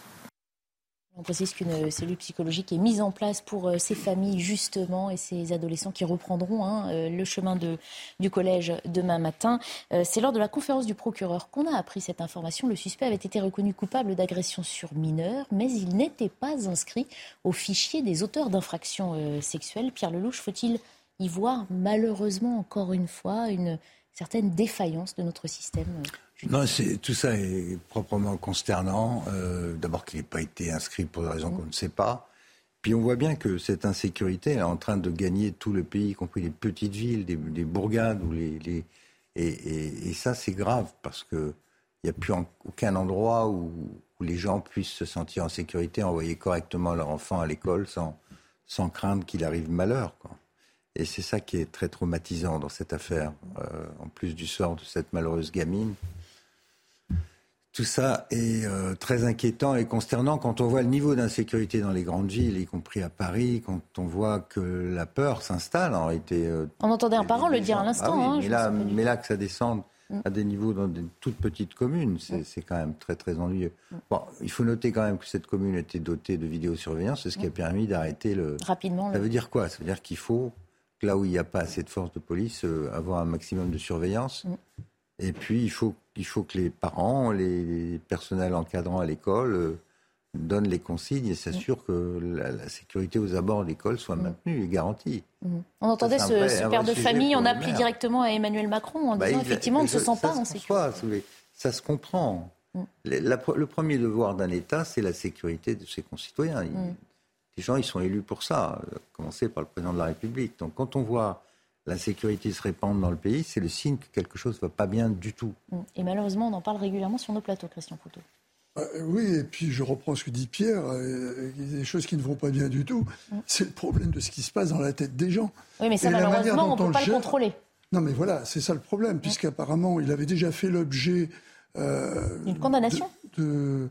On précise qu'une cellule psychologique est mise en place pour euh, ces familles, justement, et ces adolescents qui reprendront hein, euh, le chemin du collège demain matin. Euh, c'est lors de la conférence du procureur qu'on a appris cette information. Le suspect avait été reconnu coupable d'agression sur mineur, mais il n'était pas inscrit au fichier des auteurs d'infractions sexuelles. Pierre Lelouch, faut-il y voir malheureusement encore une fois une certaine défaillance de notre système non, tout ça est proprement consternant. Euh, d'abord qu'il n'ait pas été inscrit pour des raisons qu'on ne sait pas. Puis on voit bien que cette insécurité est en train de gagner tout le pays, y compris les petites villes, des, bourgades. Ou les, Et, ça, c'est grave parce qu'il n'y a plus aucun endroit où, les gens puissent se sentir en sécurité, envoyer correctement leur enfant à l'école sans, sans craindre qu'il arrive malheur. Et c'est ça qui est très traumatisant dans cette affaire, euh, en plus du sort de cette malheureuse gamine. Tout ça est euh, très inquiétant et consternant quand on voit le niveau d'insécurité dans les grandes villes, y compris à Paris, quand on voit que la peur s'installe en réalité. Euh, on entendait un parent le dire à l'instant. Ah hein, mais, là, mais là, que ça descende mm. à des niveaux dans des toutes petites communes, mm. c'est quand même très très ennuyeux. Mm. Bon, il faut noter quand même que cette commune était dotée de vidéosurveillance, c'est ce qui a permis d'arrêter le. Rapidement. Ça veut dire quoi? Ça veut dire qu'il faut, là où il n'y a pas assez de force de police, euh, avoir un maximum de surveillance. Et puis, il faut, il faut que les parents, les personnels encadrants à l'école euh, donnent les consignes et s'assurent que la, sécurité aux abords de l'école soit mm. maintenue et garantie. Mm. On entendait ce, père de famille, on appelé directement à Emmanuel Macron en bah, disant effectivement on ne se sent pas en sécurité. ça se comprend. Mm. le premier devoir d'un État, c'est la sécurité de ses concitoyens. les gens, ils sont élus pour ça, à commencer par le président de la République. Donc quand on voit la sécurité se répande dans le pays, c'est le signe que quelque chose ne va pas bien du tout. Et malheureusement, on en parle régulièrement sur nos plateaux, Christian Poutot. Euh, oui, et puis je reprends ce que dit Pierre, il y a des choses qui ne vont pas bien du tout. Mm. C'est le problème de ce qui se passe dans la tête des gens. Oui, mais ça, malheureusement, on ne peut pas le, contrôler. Non, mais voilà, c'est ça le problème, mm. puisqu'apparemment, il avait déjà fait l'objet. Euh, Une condamnation de,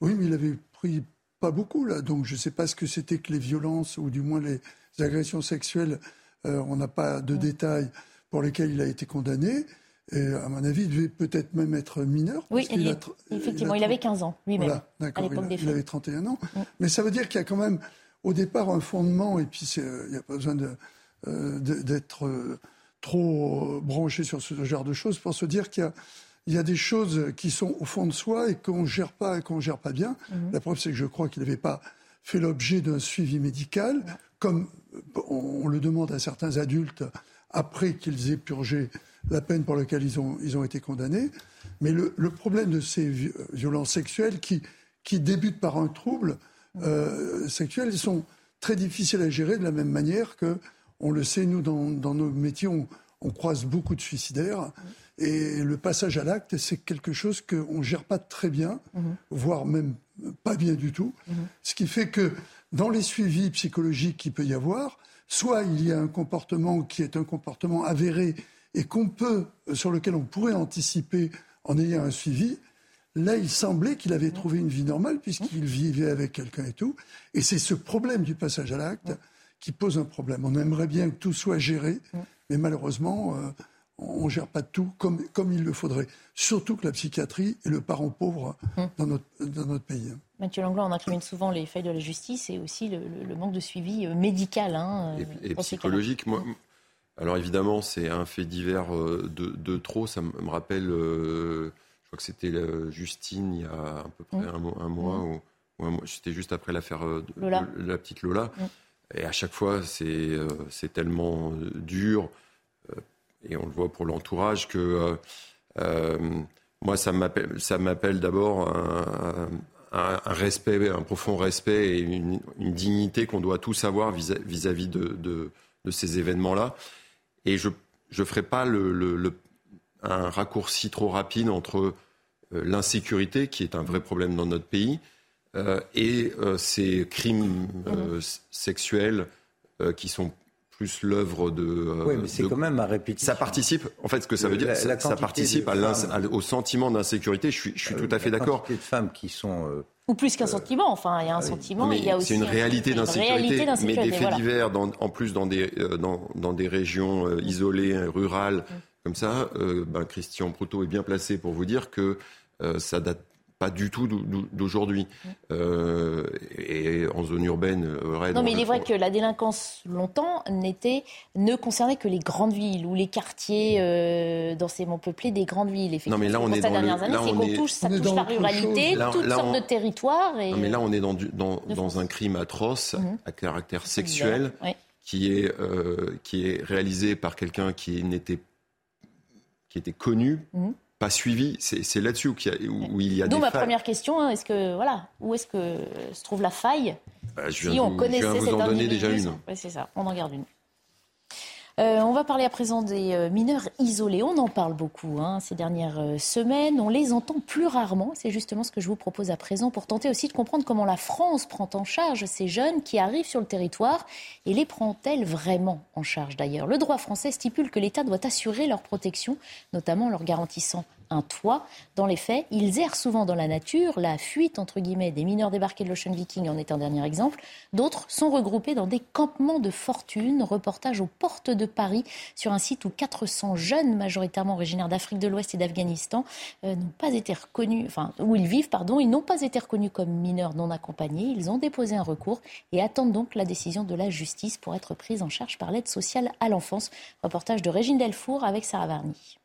Oui, mais il avait pris pas beaucoup là, donc je ne sais pas ce que c'était que les violences ou du moins les agressions sexuelles. Euh, on n'a pas de détails pour lesquels il a été condamné. Et à mon avis, il devait peut-être même être mineur. Oui, effectivement, il, avait 15 ans lui-même voilà, l'époque il, avait 31 ans. Mais ça veut dire qu'il y a quand même au départ un fondement, et puis euh, il n'y a pas besoin euh, d'être trop branché sur ce genre de choses pour se dire qu'il y a il y a des choses qui sont au fond de soi et qu'on ne gère pas et qu'on ne gère pas bien. Mhm. La preuve, c'est que je crois qu'il n'avait pas fait l'objet d'un suivi médical, comme on, le demande à certains adultes après qu'ils aient purgé la peine pour laquelle ils ont, ils ont été condamnés. Mais le, problème de ces violences sexuelles qui, qui débutent par un trouble euh, sexuel, ils sont très difficiles à gérer de la même manière que, on le sait, nous, dans, dans nos métiers, on, on croise beaucoup de suicidaires. Et le passage à l'acte, c'est quelque chose qu'on ne gère pas très bien, mhm. voire même pas bien du tout. Mhm. Ce qui fait que dans les suivis psychologiques qu'il peut y avoir, soit il y a un comportement qui est un comportement avéré et qu'on peut, sur lequel on pourrait anticiper en ayant un suivi. Là, il semblait qu'il avait trouvé une vie normale puisqu'il vivait avec quelqu'un et tout. Et c'est ce problème du passage à l'acte qui pose un problème. On aimerait bien que tout soit géré, mais malheureusement, euh, on ne gère pas tout comme, comme il le faudrait. Surtout que la psychiatrie est le parent pauvre hum. dans, notre, dans notre pays. Mathieu Langlois, on incrimine souvent les failles de la justice et aussi le, manque de suivi euh, médical. Hein, et, psychologique. Moi, alors évidemment, c'est un fait divers euh, de, trop. Ça me rappelle, je crois que c'était Justine il y a à peu près hum. un, mois, hum. ou, c'était juste après l'affaire de, la petite Lola. Et à chaque fois, c'est tellement dur et on le voit pour l'entourage, que euh, euh, moi, ça m'appelle d'abord un, respect, un profond respect et une, dignité qu'on doit tous avoir vis-à-vis de, ces événements-là. Et je ne ferai pas le, un raccourci trop rapide entre euh, l'insécurité, qui est un vrai problème dans notre pays, et ces crimes mmh. sexuels qui sont plus l'œuvre de. Euh, oui, mais c'est quand même à répétition. Ça participe, en fait, ce que ça veut dire, ça, participe au sentiment d'insécurité. Je suis, je suis tout à fait d'accord. Il y a de femmes qui sont. Euh, ou plus qu'un sentiment, enfin, il y a un sentiment, il y a aussi. C'est une réalité d'insécurité, mais des faits divers, en plus dans des, euh, dans, dans, des régions isolées, rurales, mm. comme ça, ben, Christian Proutot est bien placé pour vous dire que ça date pas du tout d'aujourd'hui. Euh, et en zone urbaine, euh, Non, mais il est vrai que la délinquance, longtemps, n'était, ne concernait que les grandes villes ou les quartiers euh, densément peuplés des grandes villes. Effectivement, non, mais là, on est dans dernières années, c'est qu'on touche, ça touche la ruralité, toutes sortes de territoires. Et... Non, mais là, on est dans, dans, dans un crime atroce mhm. à caractère sexuel qui, est, euh, qui est réalisé par quelqu'un qui n'était qui était connu. Mhm pas suivi. C'est là-dessus où, où, il y a Donc des ma première question, hein, est-ce que voilà, où est-ce que se trouve la faille bah, je Si on connaissait je viens vous en donner déjà une. Oui, c'est ça. On en garde une. Euh, on va parler à présent des euh, mineurs isolés. On en parle beaucoup hein, ces dernières euh, semaines. On les entend plus rarement. C'est justement ce que je vous propose à présent pour tenter aussi de comprendre comment la France prend en charge ces jeunes qui arrivent sur le territoire et les prend-elle vraiment en charge d'ailleurs. Le droit français stipule que l'État doit assurer leur protection, notamment en leur garantissant un toit. Dans les faits, ils errent souvent dans la nature. La fuite, entre guillemets, des mineurs débarqués de l'Ocean Viking en est un dernier exemple. D'autres sont regroupés dans des campements de fortune. Reportage aux portes de Paris sur un site où 400 jeunes, majoritairement originaires d'Afrique de l'Ouest et d'Afghanistan, euh, n'ont pas été reconnus, enfin, où ils vivent, pardon, ils n'ont pas été reconnus comme mineurs non accompagnés. Ils ont déposé un recours et attendent donc la décision de la justice pour être pris en charge par l'aide sociale à l'enfance. Reportage de Régine Delfour avec Sarah Varny.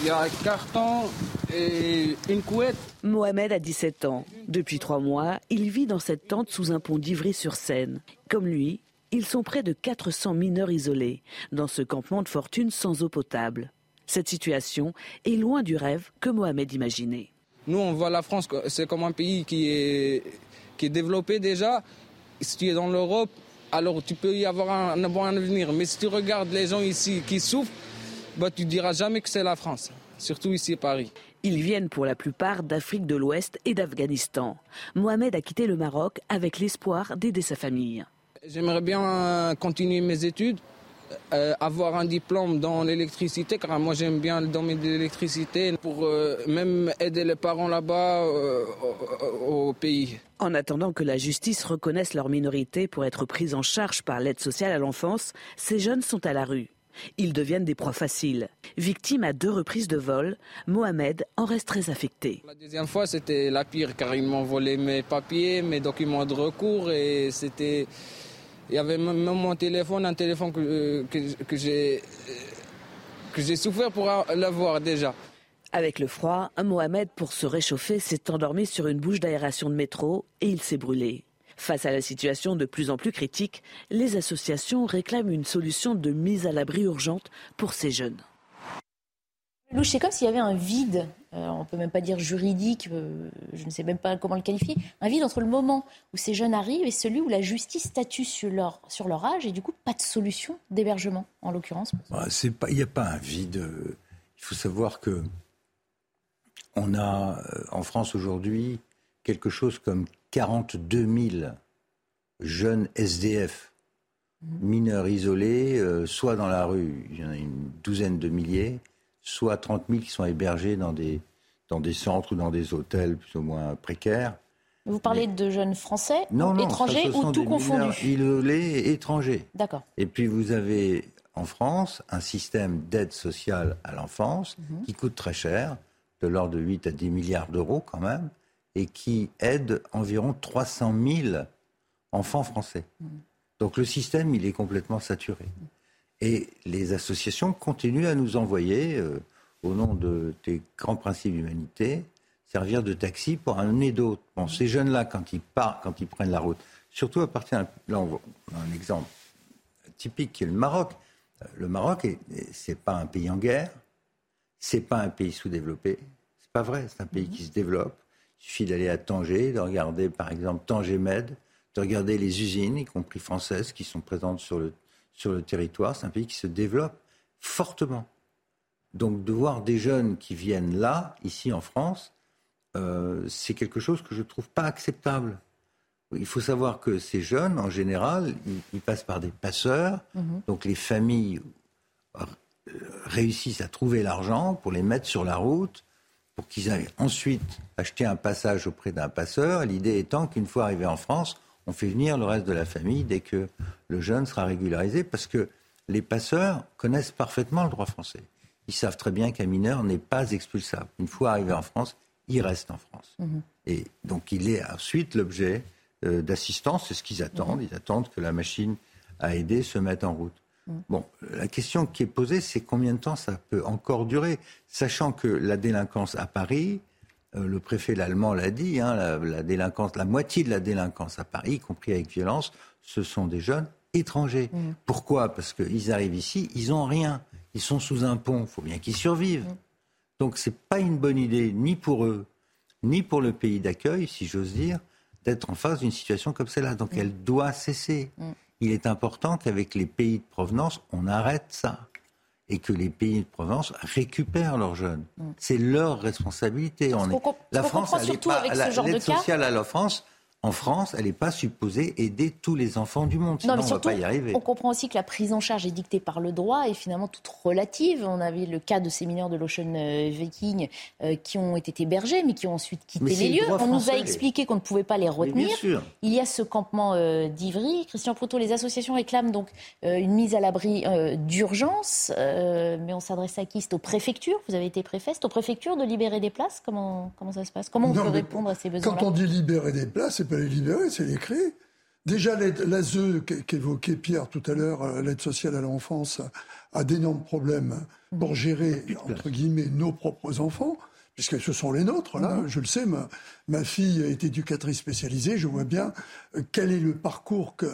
Il y a un carton et une couette. Mohamed a 17 ans. Depuis trois mois, il vit dans cette tente sous un pont d'Ivry-sur-Seine. Comme lui, ils sont près de 400 mineurs isolés dans ce campement de fortune sans eau potable. Cette situation est loin du rêve que Mohamed imaginait. Nous, on voit la France, c'est comme un pays qui est, qui est développé déjà. Si tu es dans l'Europe, alors tu peux y avoir un, un bon avenir. Mais si tu regardes les gens ici qui souffrent, bah, tu diras jamais que c'est la France, surtout ici à Paris. Ils viennent pour la plupart d'Afrique de l'Ouest et d'Afghanistan. Mohamed a quitté le Maroc avec l'espoir d'aider sa famille. J'aimerais bien continuer mes études euh, avoir un diplôme dans l'électricité, car moi j'aime bien le domaine de l'électricité, pour euh, même aider les parents là-bas euh, au, au, pays. En attendant que la justice reconnaisse leur minorité pour être prise en charge par l'aide sociale à l'enfance, ces jeunes sont à la rue. Ils deviennent des proies faciles. Victime à deux reprises de vol, Mohamed en reste très affecté. La deuxième fois, c'était la pire, car ils m'ont volé mes papiers, mes documents de recours, et c'était il y avait même mon téléphone, un téléphone que, euh, que, que j'ai que j'ai souffert pour l'avoir déjà. Avec le froid, Mohamed, pour se réchauffer, s'est endormi sur une bouche d'aération de métro et il s'est brûlé. Face à la situation de plus en plus critique, les associations réclament une solution de mise à l'abri urgente pour ces jeunes. Louche, c'est comme s'il y avait un vide, euh, on ne peut même pas dire juridique, euh, je ne sais même pas comment le qualifier, un vide entre le moment où ces jeunes arrivent et celui où la justice statue sur leur, sur leur âge et du coup pas de solution d'hébergement en l'occurrence. Bah, il n'y a pas un vide. Il faut savoir que on a euh, en France aujourd'hui quelque chose comme 42 000 jeunes SDF, mmh. mineurs isolés, soit dans la rue, il y en a une douzaine de milliers, soit 30 000 qui sont hébergés dans des, dans des centres ou dans des hôtels plus ou moins précaires. Vous parlez de jeunes français, non, non, étrangers ou tout confondu Isolés étrangers. D'accord. Et puis vous avez en France un système d'aide sociale à l'enfance mhm. qui coûte très cher, de l'ordre de 8 à 10 milliards d'euros quand même, et qui aide environ 300 000 enfants français. Mhm. Donc le système, il est complètement saturé. Et les associations continuent à nous envoyer, euh, au nom de, des grands principes d'humanité, servir de taxi pour amener d'autres. Bon, ces jeunes-là, quand ils partent, quand ils prennent la route, surtout à partir là, on a un exemple typique qui est le Maroc. Euh, le Maroc, c'est pas un pays en guerre, c'est pas un pays sous-développé, c'est pas vrai, c'est un pays qui se développe. Il suffit d'aller à Tanger, de regarder par exemple Tanger Med, de regarder les usines, y compris françaises, qui sont présentes sur le sur le territoire. C'est un pays qui se développe fortement. Donc de voir des jeunes qui viennent là, ici en France, euh, c'est quelque chose que je ne trouve pas acceptable. Il faut savoir que ces jeunes, en général, ils, passent par des passeurs. Mhm. Donc les familles euh, réussissent à trouver l'argent pour les mettre sur la route, pour qu'ils aillent ensuite acheter un passage auprès d'un passeur. L'idée étant qu'une fois arrivés en France, on fait venir le reste de la famille dès que le jeune sera régularisé, parce que les passeurs connaissent parfaitement le droit français. Ils savent très bien qu'un mineur n'est pas expulsable. Une fois arrivé en France, il reste en France. Mhm. Et donc il est ensuite l'objet euh, d'assistance, c'est ce qu'ils attendent. Ils attendent que la machine à aider se mette en route. Mhm. Bon, la question qui est posée, c'est combien de temps ça peut encore durer, sachant que la délinquance à Paris, euh, le préfet l'allemand l'a dit, hein, la, délinquance, la moitié de la délinquance à Paris, y compris avec violence, ce sont des jeunes étrangers. Mmh. Pourquoi? Parce qu'ils arrivent ici, ils n'ont rien. Ils sont sous un pont, il faut bien qu'ils survivent. Donc, mmh. Donc c'est pas une bonne idée, ni pour eux, ni pour le pays d'accueil, si j'ose dire, d'être en face d'une situation comme celle-là. Donc mmh. elle doit cesser. Il est important qu'avec les pays de provenance, on arrête ça et que les pays de province récupèrent leurs jeunes. Mm. C'est leur responsabilité. On est... La France, elle n'est pas l'aide sociale à la France en France, elle n'est pas supposée aider tous les enfants du monde. Sinon, on ne va pas y arriver. On comprend aussi que la prise en charge est dictée par le droit et finalement toute relative. On avait le cas de ces mineurs de l'Ocean euh, Viking euh, qui ont été hébergés mais qui ont ensuite quitté les lieux. On nous a expliqué qu'on ne pouvait pas les retenir. Il y a ce campement euh, d'Ivry. Christian Proto, les associations réclament donc une mise à l'abri d'urgence. mais on s'adresse à qui? C'est aux préfectures? Vous avez été préfet? C'est aux préfectures de libérer des places? Comment, comment ça se passe? Comment on peut répondre à ces besoins Quand on dit libérer des places, pas les libérer, c'est les créer. Déjà, l'ASE qu'évoquait Pierre tout à l'heure, euh, l'aide sociale à l'enfance, a d'énormes problèmes pour gérer, entre guillemets, nos propres enfants, puisque ce sont les nôtres, là. Mhm. Je le sais, ma, ma, fille est éducatrice spécialisée, je vois bien euh, quel est le parcours que,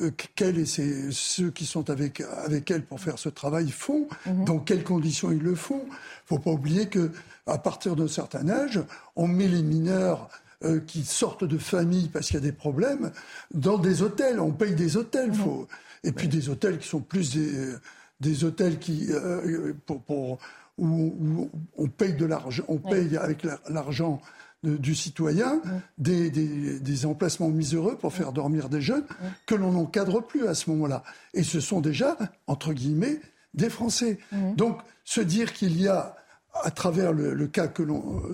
euh, quels et ceux qui sont avec, avec elle pour faire ce travail font, mhm. dans quelles conditions ils le font. Il ne faut pas oublier que à partir d'un certain âge, on met les mineurs euh, qui sortent de famille parce qu'il y a des problèmes dans des hôtels. On paye des hôtels. Faut... Et puis des hôtels qui sont plus des, des hôtels qui, euh, pour, pour, où, on paye de l'argent, on paye avec l'argent du citoyen, des, des, emplacements miséreux pour faire dormir des jeunes, que l'on n'encadre plus à ce moment-là. Et ce sont déjà, entre guillemets, des Français. Donc, se dire qu'il y a, à travers le, cas que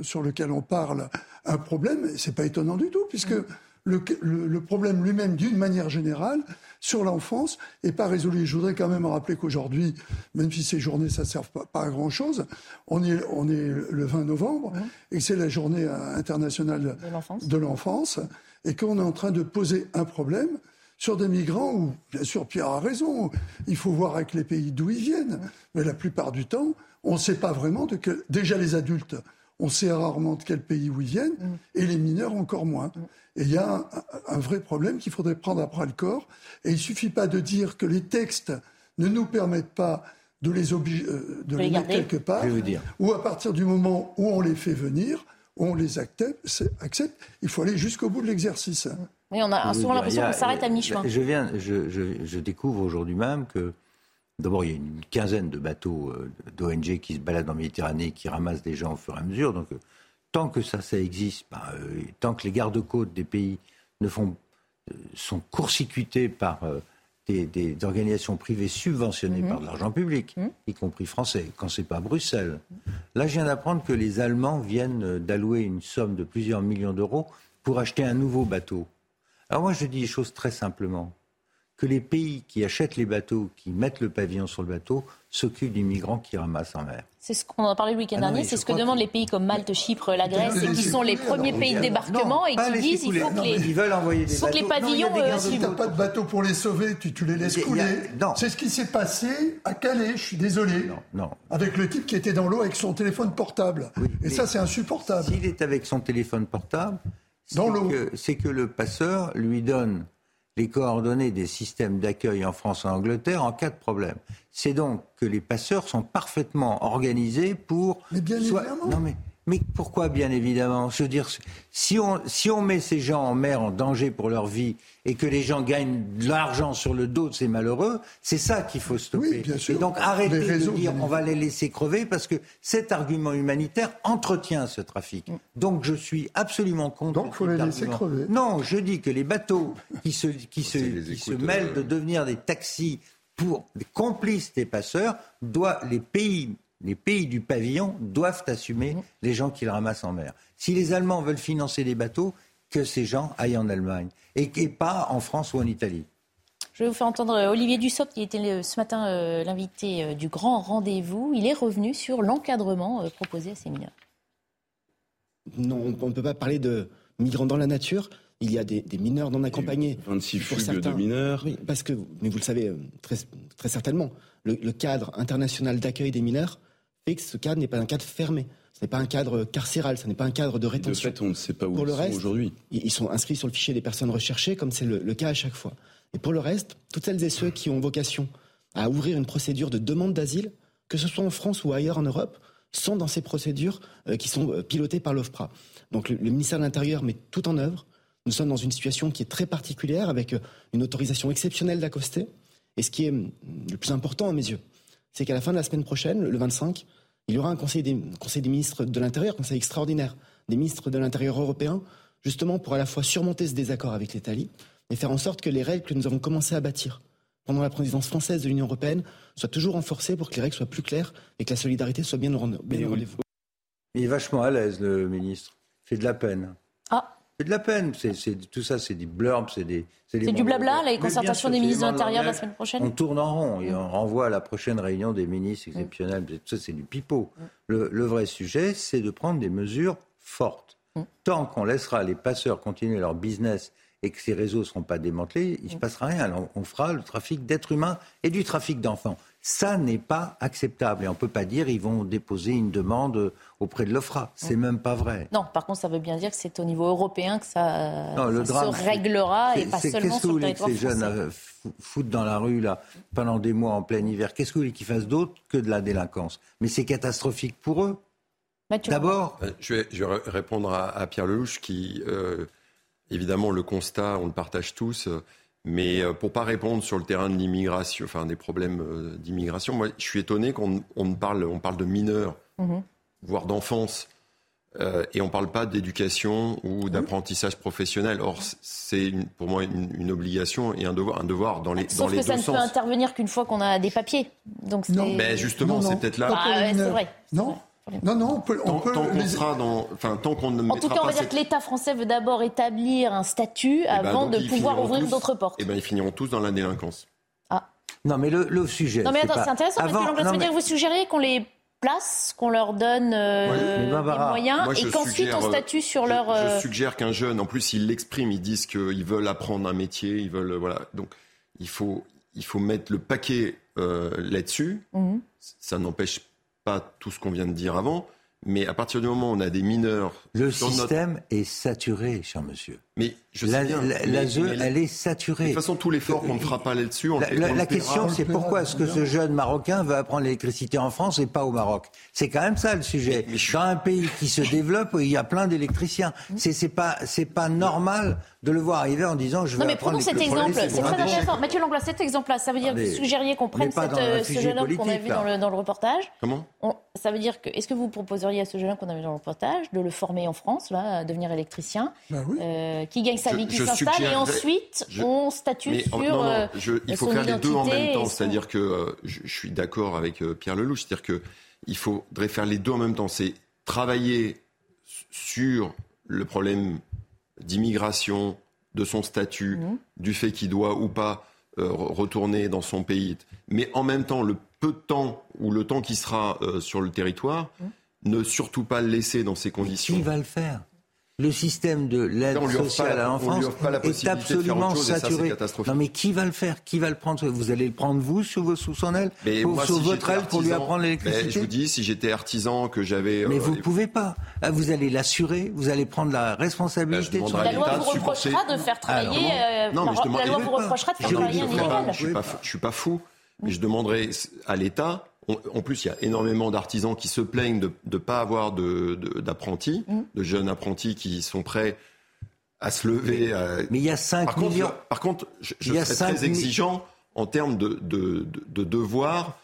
sur lequel on parle, un problème, c'est pas étonnant du tout, puisque le, le, problème lui-même, d'une manière générale, sur l'enfance, n'est pas résolu. Je voudrais quand même rappeler qu'aujourd'hui, même si ces journées, ça ne sert pas, à grand-chose, on est, on est le 20 novembre, et c'est la journée internationale de l'enfance, et qu'on est en train de poser un problème sur des migrants où, bien sûr, Pierre a raison, il faut voir avec les pays d'où ils viennent, mais la plupart du temps, on ne sait pas vraiment de quel... Déjà les adultes, on sait rarement de quel pays où ils viennent, mm. et les mineurs encore moins. Mm. Et il y a un, vrai problème qu'il faudrait prendre à bras le corps. Et il ne suffit pas de dire que les textes ne nous permettent pas de les, obliger, euh, de les, mettre quelque part, ou à partir du moment où on les fait venir, où on les accepte, accepte il faut aller jusqu'au bout de l'exercice. Oui, on a souvent l'impression qu'on s'arrête à mi-chemin. Je, viens, je, je découvre aujourd'hui même que D'abord, il y a une quinzaine de bateaux euh, d'ONG qui se baladent en Méditerranée, qui ramassent des gens au fur et à mesure. Donc, euh, tant que ça, ça existe, ben, euh, tant que les gardes-côtes des pays ne font, sont court-circuités par des, organisations privées subventionnées mhm. par de l'argent public, mhm. y compris français, quand c'est pas Bruxelles. Là, je viens d'apprendre que les Allemands viennent d'allouer une somme de plusieurs millions d'euros pour acheter un nouveau bateau. Alors moi, je dis les choses très simplement que les pays qui achètent les bateaux, qui mettent le pavillon sur le bateau, s'occupent des migrants qui ramassent en mer. C'est ce qu'on a parlé le week-end ah dernier, c'est ce que demandent les pays comme Malte, Chypre, la Grèce, et qui sont les premiers pays de débarquement et qui disent qu'il faut que les, ils veulent envoyer des faut que les pavillons Tu n'as pas de bateau pour les sauver, tu, les laisses couler. C'est ce qui s'est passé à Calais, je suis désolé. Non, Avec le type qui était dans l'eau avec son téléphone portable. et ça, c'est insupportable. S'il est avec son téléphone portable, c'est que le passeur lui donne les coordonnées des systèmes d'accueil en France et en Angleterre en cas de problème. C'est donc que les passeurs sont parfaitement organisés pour... Mais bien évidemment. Non mais mais pourquoi, bien évidemment? Je veux dire, si on, si on met ces gens en mer en danger pour leur vie et que les gens gagnent de l'argent sur le dos de ces malheureux, c'est ça qu'il faut stopper. Oui, bien sûr. Et donc arrêtez de dire on va les laisser crever parce que cet argument humanitaire entretient ce trafic. Mm. Donc je suis absolument contre. Donc il faut les laisser crever. Non, je dis que les bateaux qui se, qui se, qui se mêlent de devenir des taxis pour des complices des passeurs, doivent, les pays les pays du pavillon doivent assumer les gens qu'ils ramassent en mer. Si les Allemands veulent financer des bateaux, que ces gens aillent en Allemagne et, pas en France ou en Italie. Je vais vous faire entendre euh, Olivier Dussopt, qui était euh, ce matin euh, l'invité du grand rendez-vous. Il est revenu sur l'encadrement proposé à ces mineurs. Non, on ne peut pas parler de migrants dans la nature. Il y a des, mineurs non accompagnés. 26 fugues de mineurs. Oui, parce que, mais vous le savez très, très certainement, le cadre international d'accueil des mineurs et que ce cadre n'est pas un cadre fermé. Ce n'est pas un cadre carcéral, ce n'est pas un cadre de rétention. De fait, on ne sait pas où pour ils le reste, aujourd'hui. Ils sont inscrits sur le fichier des personnes recherchées, comme c'est le, cas à chaque fois. Et pour le reste, toutes celles et ceux qui ont vocation à ouvrir une procédure de demande d'asile, que ce soit en France ou ailleurs en Europe, sont dans ces procédures euh, qui sont euh, pilotées par l'OFPRA. Donc le, ministère de l'Intérieur met tout en œuvre. Nous sommes dans une situation qui est très particulière, avec euh, une autorisation exceptionnelle d'accoster. Et ce qui est hum, le plus important à mes yeux, c'est qu'à la fin de la semaine prochaine, le 25, il y aura un conseil des, ministres de l'Intérieur, conseil extraordinaire des ministres de l'Intérieur européens, justement pour à la fois surmonter ce désaccord avec l'Italie et faire en sorte que les règles que nous avons commencé à bâtir pendant la présidence française de l'Union européenne soient toujours renforcées pour que les règles soient plus claires et que la solidarité soit bien au rendez-vous. Il est vachement à l'aise, le ministre. Il fait de la peine. C'est de la peine. C'est, tout ça, c'est des blurbs, c'est des. C'est, du blabla, les concertations des ministres de l'Intérieur la semaine prochaine On tourne en rond et on renvoie à la prochaine réunion des ministres exceptionnels. Tout ça, c'est du pipeau. Le, vrai sujet, c'est de prendre des mesures fortes. Tant qu'on laissera les passeurs continuer leur business et que ces réseaux ne seront pas démantelés, il ne se passera rien. Alors, on fera le trafic d'êtres humains et du trafic d'enfants. Ça n'est pas acceptable. Et on ne peut pas dire qu'ils vont déposer une demande auprès de l'OFRA. C'est même pas vrai. Non, par contre, ça veut bien dire que c'est au niveau européen que ça, se réglera et pas seulement sur le territoire que ces jeunes euh, foutent dans la rue là, pendant des mois en plein hiver? Qu'est-ce que vous voulez qu'ils fassent d'autre que de la délinquance? Mais c'est catastrophique pour eux. D'abord. Euh, je vais, répondre à, Pierre Lelouch qui, euh, évidemment, le constat, on le partage tous. Mais euh, pour pas répondre sur le terrain de l'immigration, enfin des problèmes euh, d'immigration, moi je suis étonné qu'on on parle, on parle de mineurs, mhm. voire d'enfance. Euh, et on ne parle pas d'éducation ou d'apprentissage professionnel. Or, c'est pour moi une, obligation et un devoir, un devoir dans les, Sauf dans les que ça ne peut intervenir qu'une fois qu'on a des papiers. Donc non, mais justement, c'est peut-être là. Bah, c'est vrai. Non. Non, non, on peut. tant, qu'on sera dans, enfin, tant qu'on ne En tout cas, on va dire que l'État français veut d'abord établir un statut eh ben, avant de pouvoir ouvrir d'autres portes. Eh ben, ils finiront tous dans la délinquance. Ah. Non, mais le, le sujet. Non, mais attends, c'est intéressant parce que ça veut dire que vous suggérez qu'on les place, qu'on leur donne euh, des moyens et qu'ensuite on statue sur leur. Je euh, suggère qu'un jeune, en plus, ils l'expriment, ils disent qu'ils veulent apprendre un métier, ils veulent voilà. Donc il faut il faut mettre le paquet euh, là-dessus. Mhm. Ça n'empêche pas tout ce qu'on vient de dire avant, mais à partir du moment où on a des mineurs. Le système est saturé, cher monsieur. Mais je sais bien. La, ZE, elle est saturée. De toute façon, tout l'effort qu'on ne fera pas là-dessus, on La, le, la question, c'est pourquoi est-ce que ce jeune Marocain veut apprendre l'électricité en France et pas au Maroc? C'est quand même ça le sujet. Dans un pays qui se développe, il y a plein d'électriciens. C'est pas, c'est pas normal de le voir arriver en disant je vais Non, mais prenons cet exemple. C'est très intéressant. Mathieu Langlois, cet exemple-là, ça veut dire que vous suggériez qu'on prenne euh, ce jeune homme qu'on a vu dans le, dans le reportage. Comment? Ça veut dire que. Est-ce que vous proposeriez à ce jeune homme qu'on a vu dans le reportage de le former en France, là, à devenir électricien, bah oui. euh, qui gagne sa vie, qui s'installe, et ensuite on statue sur. Non, non, euh, je, il faut faire les deux en même temps. C'est-à-dire que euh, je, je, suis d'accord avec euh, Pierre Lelouch, c'est-à-dire que il faudrait faire les deux en même temps. C'est travailler sur le problème d'immigration, de son statut, mmh. du fait qu'il doit ou pas euh, retourner dans son pays, mais en même temps, le peu de temps ou le temps qui sera euh, sur le territoire, mmh. ne surtout pas le laisser dans ces conditions. qui va le faire? Le système de l'aide sociale à l'enfance est absolument saturé. non mais qui va le faire? Qui va le prendre? Vous allez le prendre vous sous, vos, sous son aile? Pour, Sous votre aile pour lui apprendre l'électricité? Je vous dis, si j'étais artisan, que j'avais... Mais euh, vous ne pouvez pas. Ah, vous allez l'assurer, vous allez prendre la responsabilité ben, La loi vous reprochera de faire travailler... Euh, non, mais je demande... La loi vous reprochera de faire travailler un illégal. Je ne suis pas fou, mais je demanderai à l'État en plus, il y a énormément d'artisans qui se plaignent de ne pas avoir d'apprentis, de, mm. de, jeunes apprentis qui sont prêts à se lever. Mais il y a 5 par millions. Contre, par contre, je, je serais très exigeant en termes de, de, de devoirs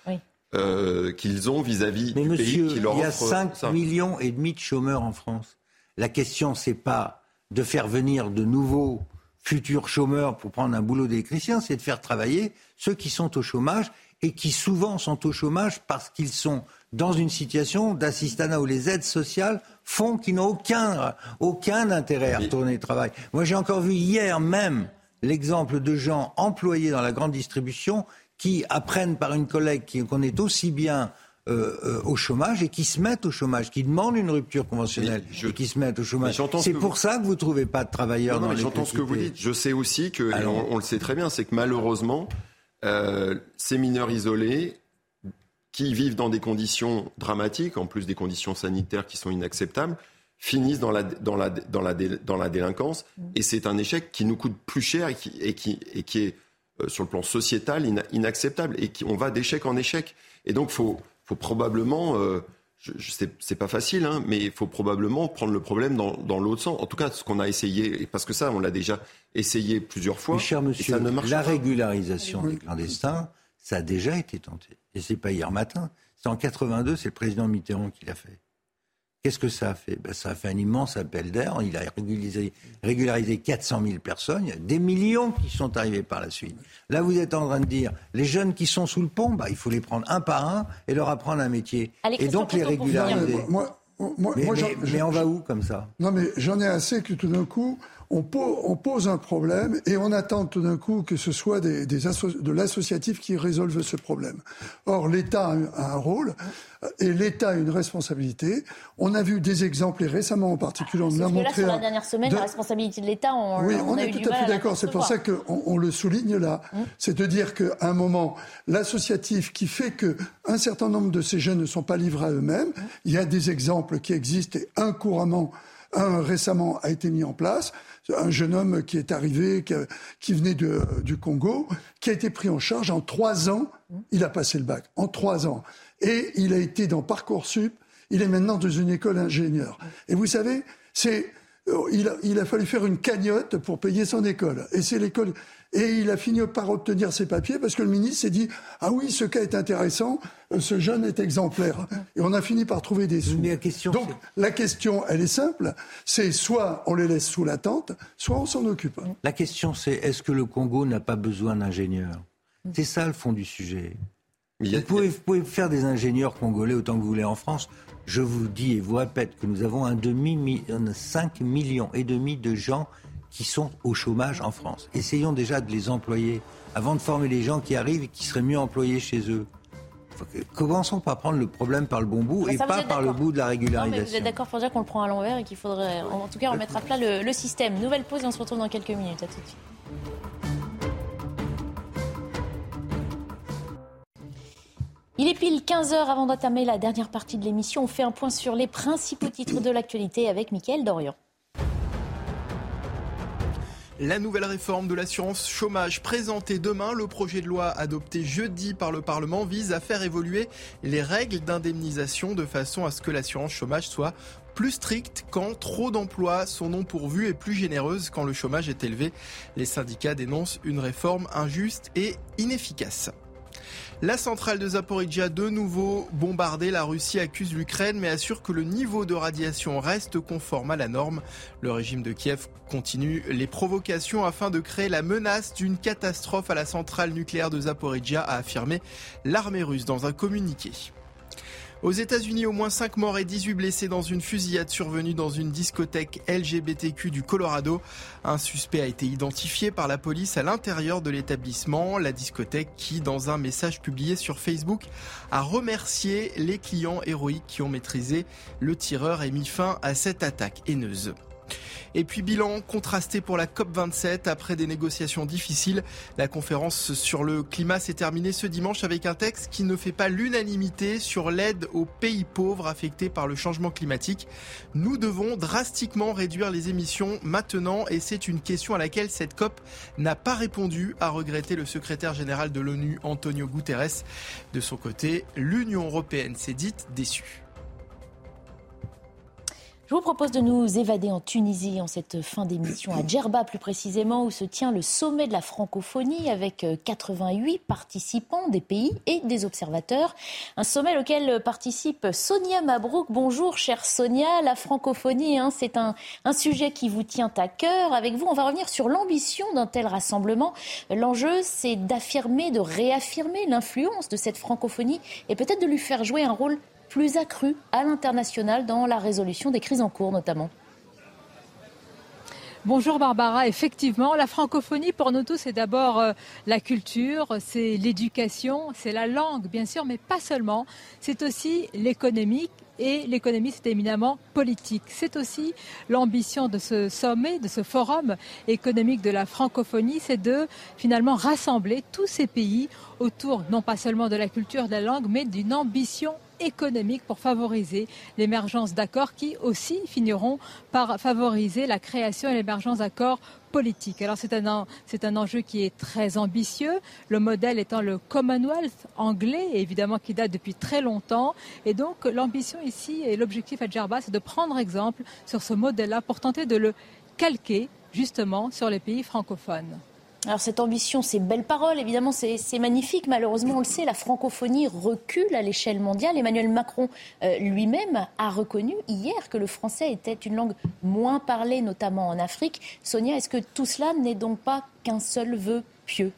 euh, qu'ils ont vis-à-vis du monsieur, pays qui leur Il y a 5 millions et demi de chômeurs en France. La question, c'est pas de faire venir de nouveaux futurs chômeurs pour prendre un boulot d'électricien, c'est de faire travailler ceux qui sont au chômage et qui souvent sont au chômage parce qu'ils sont dans une situation d'assistanat où les aides sociales font qu'ils n'ont aucun, aucun intérêt à retourner au travail. Moi, j'ai encore vu hier même l'exemple de gens employés dans la grande distribution qui apprennent par une collègue qu'on est aussi bien euh, euh, au chômage et qui se mettent au chômage, qui demandent une rupture conventionnelle et qui se mettent au chômage. C'est pour ça que vous ne trouvez pas de travailleurs dans les J'entends ce que vous dites. Je sais aussi que, on, le sait très bien, c'est que malheureusement, euh, ces mineurs isolés qui vivent dans des conditions dramatiques, en plus des conditions sanitaires qui sont inacceptables, finissent dans la, dans la, dans la, dans la délinquance. Mm. Et c'est un échec qui nous coûte plus cher et qui, et qui, et qui est, euh, sur le plan sociétal, inacceptable. Et qui, on va d'échec en échec. Et donc, il faut, faut probablement... Euh, je, je sais, c'est pas facile, hein, mais il faut probablement prendre le problème dans, dans l'autre sens. En tout cas, ce qu'on a essayé, parce que ça, on l'a déjà essayé plusieurs fois. Mais cher monsieur, la régularisation des clandestins, ça a déjà été tenté. Et c'est pas hier matin. C'est en 82, c'est le président Mitterrand qui l'a fait. Qu'est-ce que ça a fait? Ben, Ça a fait un immense appel d'air. Il a régularisé, régularisé 400 000 personnes. Il y a des millions qui sont arrivés par la suite. Là, vous êtes en train de dire, les jeunes qui sont sous le pont, bah, il faut les prendre un par un et leur apprendre un métier. et donc les régulariser. Moi, moi, mais, mais on va où comme ça? Non, mais j'en ai assez que tout d'un coup, on, pose un problème et on attend tout d'un coup que ce soit des, de l'associatif qui résolve ce problème. Or, l'État a un rôle et l'État a une responsabilité. On a vu des exemples et récemment en particulier, on a montré. Là, sur la dernière semaine, la responsabilité de l'État, on, oui, on, a est eu tout à fait d'accord. C'est pour ça qu'on on le souligne là. Hum. C'est de dire qu'à un moment, l'associatif qui fait que un certain nombre de ces jeunes ne sont pas livrés à eux-mêmes, il y a des exemples qui existent et incouramment un récemment a été mis en place, un jeune homme qui est arrivé, qui, venait du Congo, qui a été pris en charge en trois ans. Il a passé le bac en trois ans. Et il a été dans Parcoursup. Il est maintenant dans une école ingénieur. Et vous savez, c'est il a, il a fallu faire une cagnotte pour payer son école. Et c'est l'école. Et il a fini par obtenir ses papiers parce que le ministre s'est dit Ah oui, ce cas est intéressant, euh, ce jeune est exemplaire. Et on a fini par trouver des sous. la question, Donc la question, elle est simple c'est soit on les laisse sous la tente, soit on s'en occupe. La question, c'est est-ce que le Congo n'a pas besoin d'ingénieurs? C'est ça le fond du sujet. Vous pouvez, vous pouvez faire des ingénieurs congolais autant que vous voulez en France. Je vous dis et vous répète que nous avons un demi, 5 millions et demi de gens qui sont au chômage en France. Essayons déjà de les employer avant de former les gens qui arrivent et qui seraient mieux employés chez eux. Commençons par prendre le problème par le bon bout Bah, et ça, pas par le bout de la Non, mais régularisation. vous êtes d'accord pour dire qu'on le prend à l'envers et qu'il faudrait, en tout cas, remettre à plat le, le système. Nouvelle pause et on se retrouve dans quelques minutes. À tout de suite. Il est pile 15h avant d'entamer la dernière partie de l'émission. On fait un point sur les principaux titres de l'actualité avec Mickaël Dorian. La nouvelle réforme de l'assurance chômage présentée demain, le projet de loi adopté jeudi par le Parlement vise à faire évoluer les règles d'indemnisation de façon à ce que l'assurance chômage soit plus stricte quand trop d'emplois sont non pourvus et plus généreuse quand le chômage est élevé. Les syndicats dénoncent une réforme injuste et inefficace. La centrale de Zaporizhia de nouveau bombardée. La Russie accuse l'Ukraine mais assure que le niveau de radiation reste conforme à la norme. Le régime de Kiev continue les provocations afin de créer la menace d'une catastrophe à la centrale nucléaire de Zaporizhia, a affirmé l'armée russe dans un communiqué. Aux États-Unis, au moins 5 morts et 18 blessés dans une fusillade survenue dans une discothèque LGBTQ du Colorado. Un suspect a été identifié par la police à l'intérieur de l'établissement. La discothèque qui, dans un message publié sur Facebook, a remercié les clients héroïques qui ont maîtrisé le tireur et mis fin à cette attaque haineuse. Et puis bilan contrasté pour la COP27 après des négociations difficiles. La conférence sur le climat s'est terminée ce dimanche avec un texte qui ne fait pas l'unanimité sur l'aide aux pays pauvres affectés par le changement climatique. Nous devons drastiquement réduire les émissions maintenant et c'est une question à laquelle cette COP n'a pas répondu, a regretté le secrétaire général de l'ONU Antonio Guterres. De son côté, l'Union européenne s'est dite déçue. Je vous propose de nous évader en Tunisie en cette fin d'émission, à Djerba plus précisément, où se tient le sommet de la francophonie avec 88 participants des pays et des observateurs. Un sommet auquel participe Sonia Mabrouk. Bonjour chère Sonia, la francophonie, hein, c'est un, un sujet qui vous tient à cœur. Avec vous, on va revenir sur l'ambition d'un tel rassemblement. L'enjeu, c'est d'affirmer, de réaffirmer l'influence de cette francophonie et peut-être de lui faire jouer un rôle plus accru à l'international dans la résolution des crises en cours notamment. Bonjour Barbara, effectivement, la francophonie pour nous tous c'est d'abord euh, la culture, c'est l'éducation, c'est la langue bien sûr, mais pas seulement, c'est aussi l'économie et l'économie, c'est éminemment politique. C'est aussi l'ambition de ce sommet, de ce forum économique de la francophonie, c'est de finalement rassembler tous ces pays autour non pas seulement de la culture, de la langue, mais d'une ambition économique pour favoriser l'émergence d'accords qui aussi finiront par favoriser la création et l'émergence d'accords politiques. Alors c'est un, c'est un enjeu qui est très ambitieux, le modèle étant le Commonwealth anglais, évidemment qui date depuis très longtemps. Et donc l'ambition ici et l'objectif à Djerba, c'est de prendre exemple sur ce modèle-là pour tenter de le calquer justement sur les pays francophones. Alors cette ambition, ces belles paroles, évidemment, c'est magnifique. Malheureusement, on le sait, la francophonie recule à l'échelle mondiale. Emmanuel Macron euh, lui-même a reconnu hier que le français était une langue moins parlée, notamment en Afrique. Sonia, est-ce que tout cela n'est donc pas qu'un seul vœu pieux?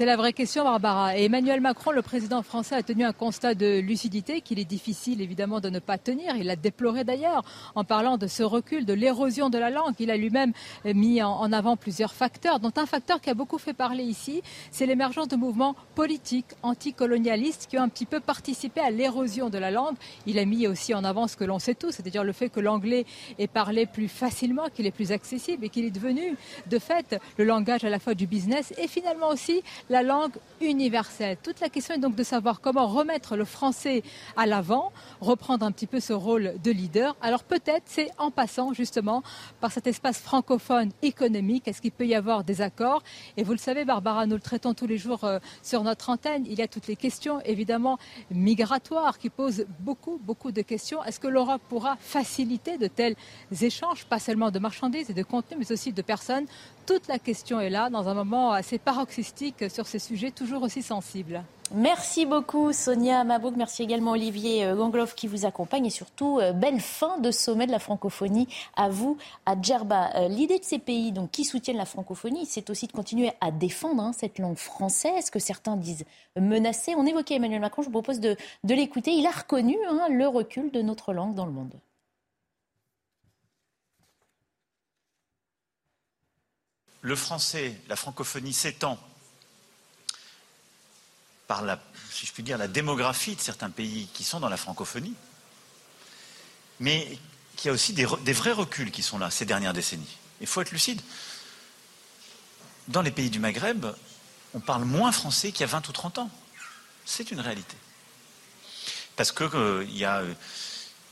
C'est la vraie question, Barbara. Et Emmanuel Macron, le président français, a tenu un constat de lucidité qu'il est difficile évidemment de ne pas tenir. Il l'a déploré d'ailleurs en parlant de ce recul, de l'érosion de la langue. Il a lui-même mis en avant plusieurs facteurs, dont un facteur qui a beaucoup fait parler ici, c'est l'émergence de mouvements politiques anticolonialistes qui ont un petit peu participé à l'érosion de la langue. Il a mis aussi en avant ce que l'on sait tous, c'est-à-dire le fait que l'anglais est parlé plus facilement, qu'il est plus accessible et qu'il est devenu de fait le langage à la fois du business et finalement aussi la langue universelle. Toute la question est donc de savoir comment remettre le français à l'avant, reprendre un petit peu ce rôle de leader. Alors peut-être c'est en passant justement par cet espace francophone économique. Est-ce qu'il peut y avoir des accords? Et vous le savez, Barbara, nous le traitons tous les jours euh, sur notre antenne. Il y a toutes les questions évidemment migratoires qui posent beaucoup, beaucoup de questions. Est-ce que l'Europe pourra faciliter de tels échanges, pas seulement de marchandises et de contenus, mais aussi de personnes toute la question est là, dans un moment assez paroxystique sur ces sujets toujours aussi sensibles. Merci beaucoup Sonia Mabouk, merci également Olivier euh, Gangloff qui vous accompagne et surtout euh, belle fin de sommet de la francophonie à vous à Djerba. Euh, l'idée de ces pays donc, qui soutiennent la francophonie, c'est aussi de continuer à défendre hein, cette langue française que certains disent menacée. On évoquait Emmanuel Macron, je vous propose de, l'écouter. Il a reconnu hein, le recul de notre langue dans le monde. Le français, la francophonie s'étend par la, si je puis dire, la démographie de certains pays qui sont dans la francophonie, mais qu'il y a aussi des, vrais reculs qui sont là ces dernières décennies. Il faut être lucide. Dans les pays du Maghreb, on parle moins français qu'il y a 20 ou 30 ans. C'est une réalité. Parce qu'il euh, y a euh,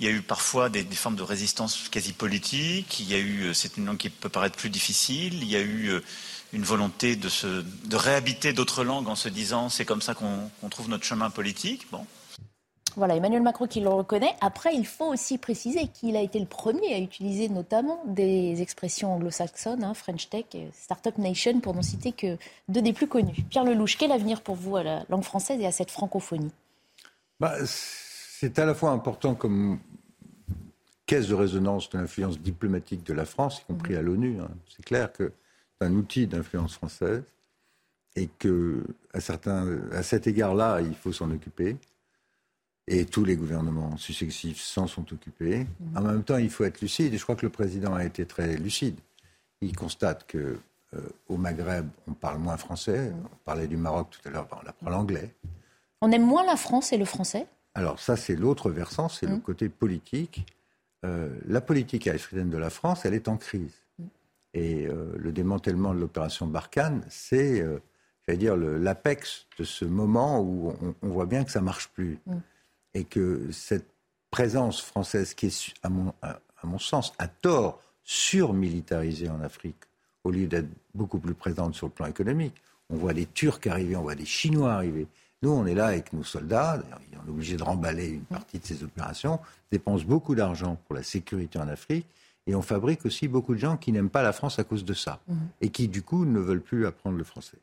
il y a eu parfois des, formes de résistance quasi politique. Il y a eu, euh, c'est une langue qui peut paraître plus difficile. Il y a eu euh, une volonté de, se, de réhabiter d'autres langues en se disant c'est comme ça qu'on trouve notre chemin politique. Bon. Voilà, Emmanuel Macron qui le reconnaît. Après, il faut aussi préciser qu'il a été le premier à utiliser notamment des expressions anglo-saxonnes, hein, French Tech, Startup Nation, pour n'en citer que deux des plus connus. Pierre Lelouch, quel avenir pour vous à la langue française et à cette francophonie? Bah, c'est à la fois important comme caisse de résonance de l'influence diplomatique de la France, y compris à l'ONU. Hein. C'est clair que c'est un outil d'influence française et que à, certains, à cet égard-là, il faut s'en occuper. Et tous les gouvernements successifs s'en sont occupés. En même temps, il faut être lucide. Et je crois que le président a été très lucide. Il constate que euh, au Maghreb, on parle moins français. On parlait du Maroc tout à l'heure, on apprend l'anglais. On aime moins la France et le français? Alors ça, c'est l'autre versant, c'est le côté politique. Euh, la politique africaine de la France, elle est en crise. Et euh, le démantèlement de l'opération Barkhane, c'est, euh, j'allais dire, l'apex de ce moment où on, voit bien que ça marche plus. Mmh. Et que cette présence française, qui est, à mon, à mon sens, à tort, surmilitarisée en Afrique, au lieu d'être beaucoup plus présente sur le plan économique, on voit des Turcs arriver, on voit des Chinois arriver. Nous, on est là avec nos soldats, on est obligé de remballer une partie de ces opérations, on dépense beaucoup d'argent pour la sécurité en Afrique, et on fabrique aussi beaucoup de gens qui n'aiment pas la France à cause de ça, mhm. et qui, du coup, ne veulent plus apprendre le français.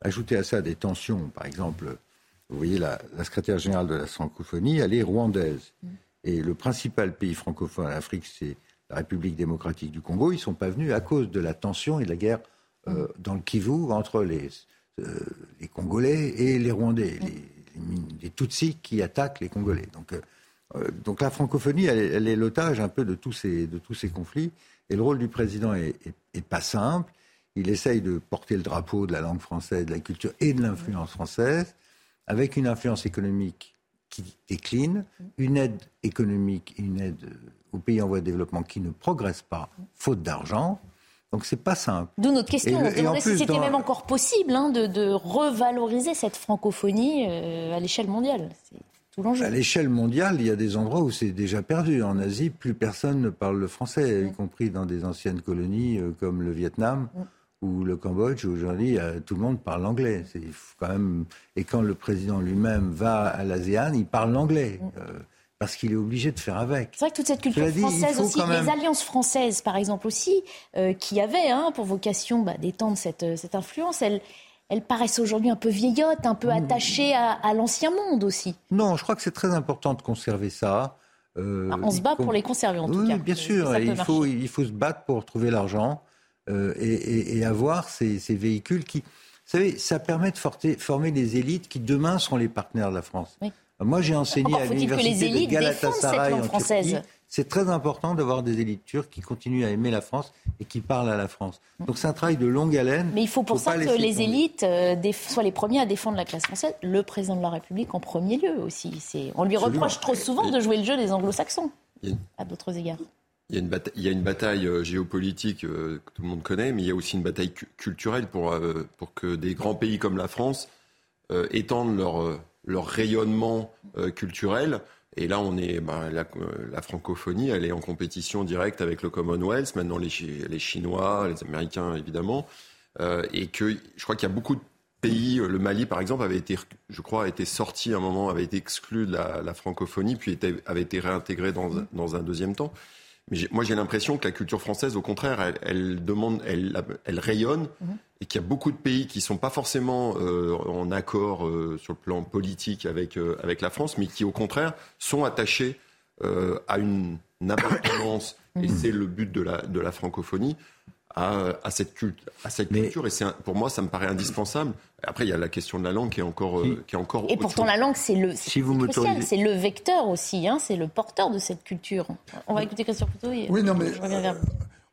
Ajouter à ça des tensions, par exemple, vous voyez, la, secrétaire générale de la francophonie, elle est rwandaise. Mhm. Et le principal pays francophone en Afrique, c'est la République démocratique du Congo. Ils ne sont pas venus à cause de la tension et de la guerre euh, mhm. dans le Kivu entre les euh, les Congolais et les Rwandais, les, Tutsis qui attaquent les Congolais. Donc, euh, euh, donc la francophonie, elle, est l'otage un peu de tous, ces, de tous ces conflits. Et le rôle du président est, pas simple. Il essaye de porter le drapeau de la langue française, de la culture et de l'influence française, avec une influence économique qui décline, une aide économique, une aide aux pays en voie de développement qui ne progresse pas, faute d'argent. Donc c'est pas simple. D'où notre question. on se si c'était même encore possible hein, de, revaloriser cette francophonie euh, à l'échelle mondiale. C'est tout l'enjeu. À l'échelle mondiale, il y a des endroits où c'est déjà perdu. En Asie, plus personne ne parle le français, y compris dans des anciennes colonies euh, comme le Vietnam. ou le Cambodge, aujourd'hui, euh, tout le monde parle anglais. Quand même... Et quand le président lui-même va à l'ASEAN, il parle l'anglais parce qu'il est obligé de faire avec. C'est vrai que toute cette culture française aussi, les alliances françaises par exemple aussi, euh, qui avaient hein, pour vocation bah, d'étendre cette, euh, cette, influence, elles, elles paraissent aujourd'hui un peu vieillottes, un peu attachées à, l'ancien monde aussi. Non, je crois que c'est très important de conserver ça. Euh, ah, on se bat pour les conserver en tout cas. Oui, bien sûr, il faut, il faut se battre pour trouver l'argent et, avoir ces, ces, véhicules qui... Vous savez, ça permet de former des élites qui demain seront les partenaires de la France. Oui. Moi, j'ai enseigné à l'université de Galatasaray en Turquie. C'est très important d'avoir des élites turques qui continuent à aimer la France et qui parlent à la France. Donc c'est un travail de longue haleine. Mais il faut pour ça que les élites euh, soient les premiers à défendre la classe française, le président de la République en premier lieu aussi. On lui reproche trop souvent de jouer le jeu des anglo-saxons, à d'autres égards. Il y, a une bataille, il y a une bataille euh, géopolitique euh, que tout le monde connaît, mais il y a aussi une bataille culturelle pour, pour que des grands pays comme la France étendent leur, leur rayonnement culturel. Et là, on est, bah, la, francophonie, elle est en compétition directe avec le Commonwealth, maintenant les, les Chinois, les Américains évidemment, et que je crois qu'il y a beaucoup de pays, le Mali par exemple, avait été, je crois, été sorti à un moment, avait été exclu de la, francophonie, puis était, avait été réintégré dans, dans un deuxième temps. Mais moi, j'ai l'impression que la culture française, au contraire, elle, demande, elle, elle rayonne, mhm. et qu'il y a beaucoup de pays qui sont pas forcément euh, en accord euh, sur le plan politique avec euh, avec la France, mais qui, au contraire, sont attachés à une, une appartenance, et mhm. c'est le but de la de la francophonie, à, cette, culte, à cette culture. Et pour moi, ça me paraît indispensable. Après, il y a la question de la langue qui est encore. Euh, qui est encore et pourtant, la langue, c'est le, si c'est le vecteur aussi, hein, c'est le porteur de cette culture. On va écouter Christian Couteau. Oui, non, mais.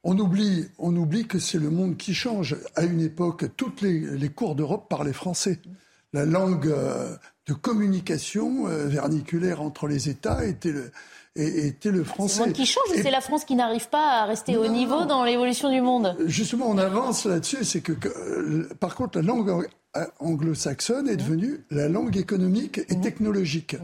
On oublie, on oublie que c'est le monde qui change. À une époque, toutes les, les cours d'Europe parlaient français. La langue euh, de communication euh, verniculaire entre les États était le, était le français. C'est le qui change ou c'est la France qui n'arrive pas à rester au niveau dans l'évolution du monde? Justement, on avance là-dessus. C'est que, euh, par contre, la langue anglo-saxonne est devenue la langue économique et technologique.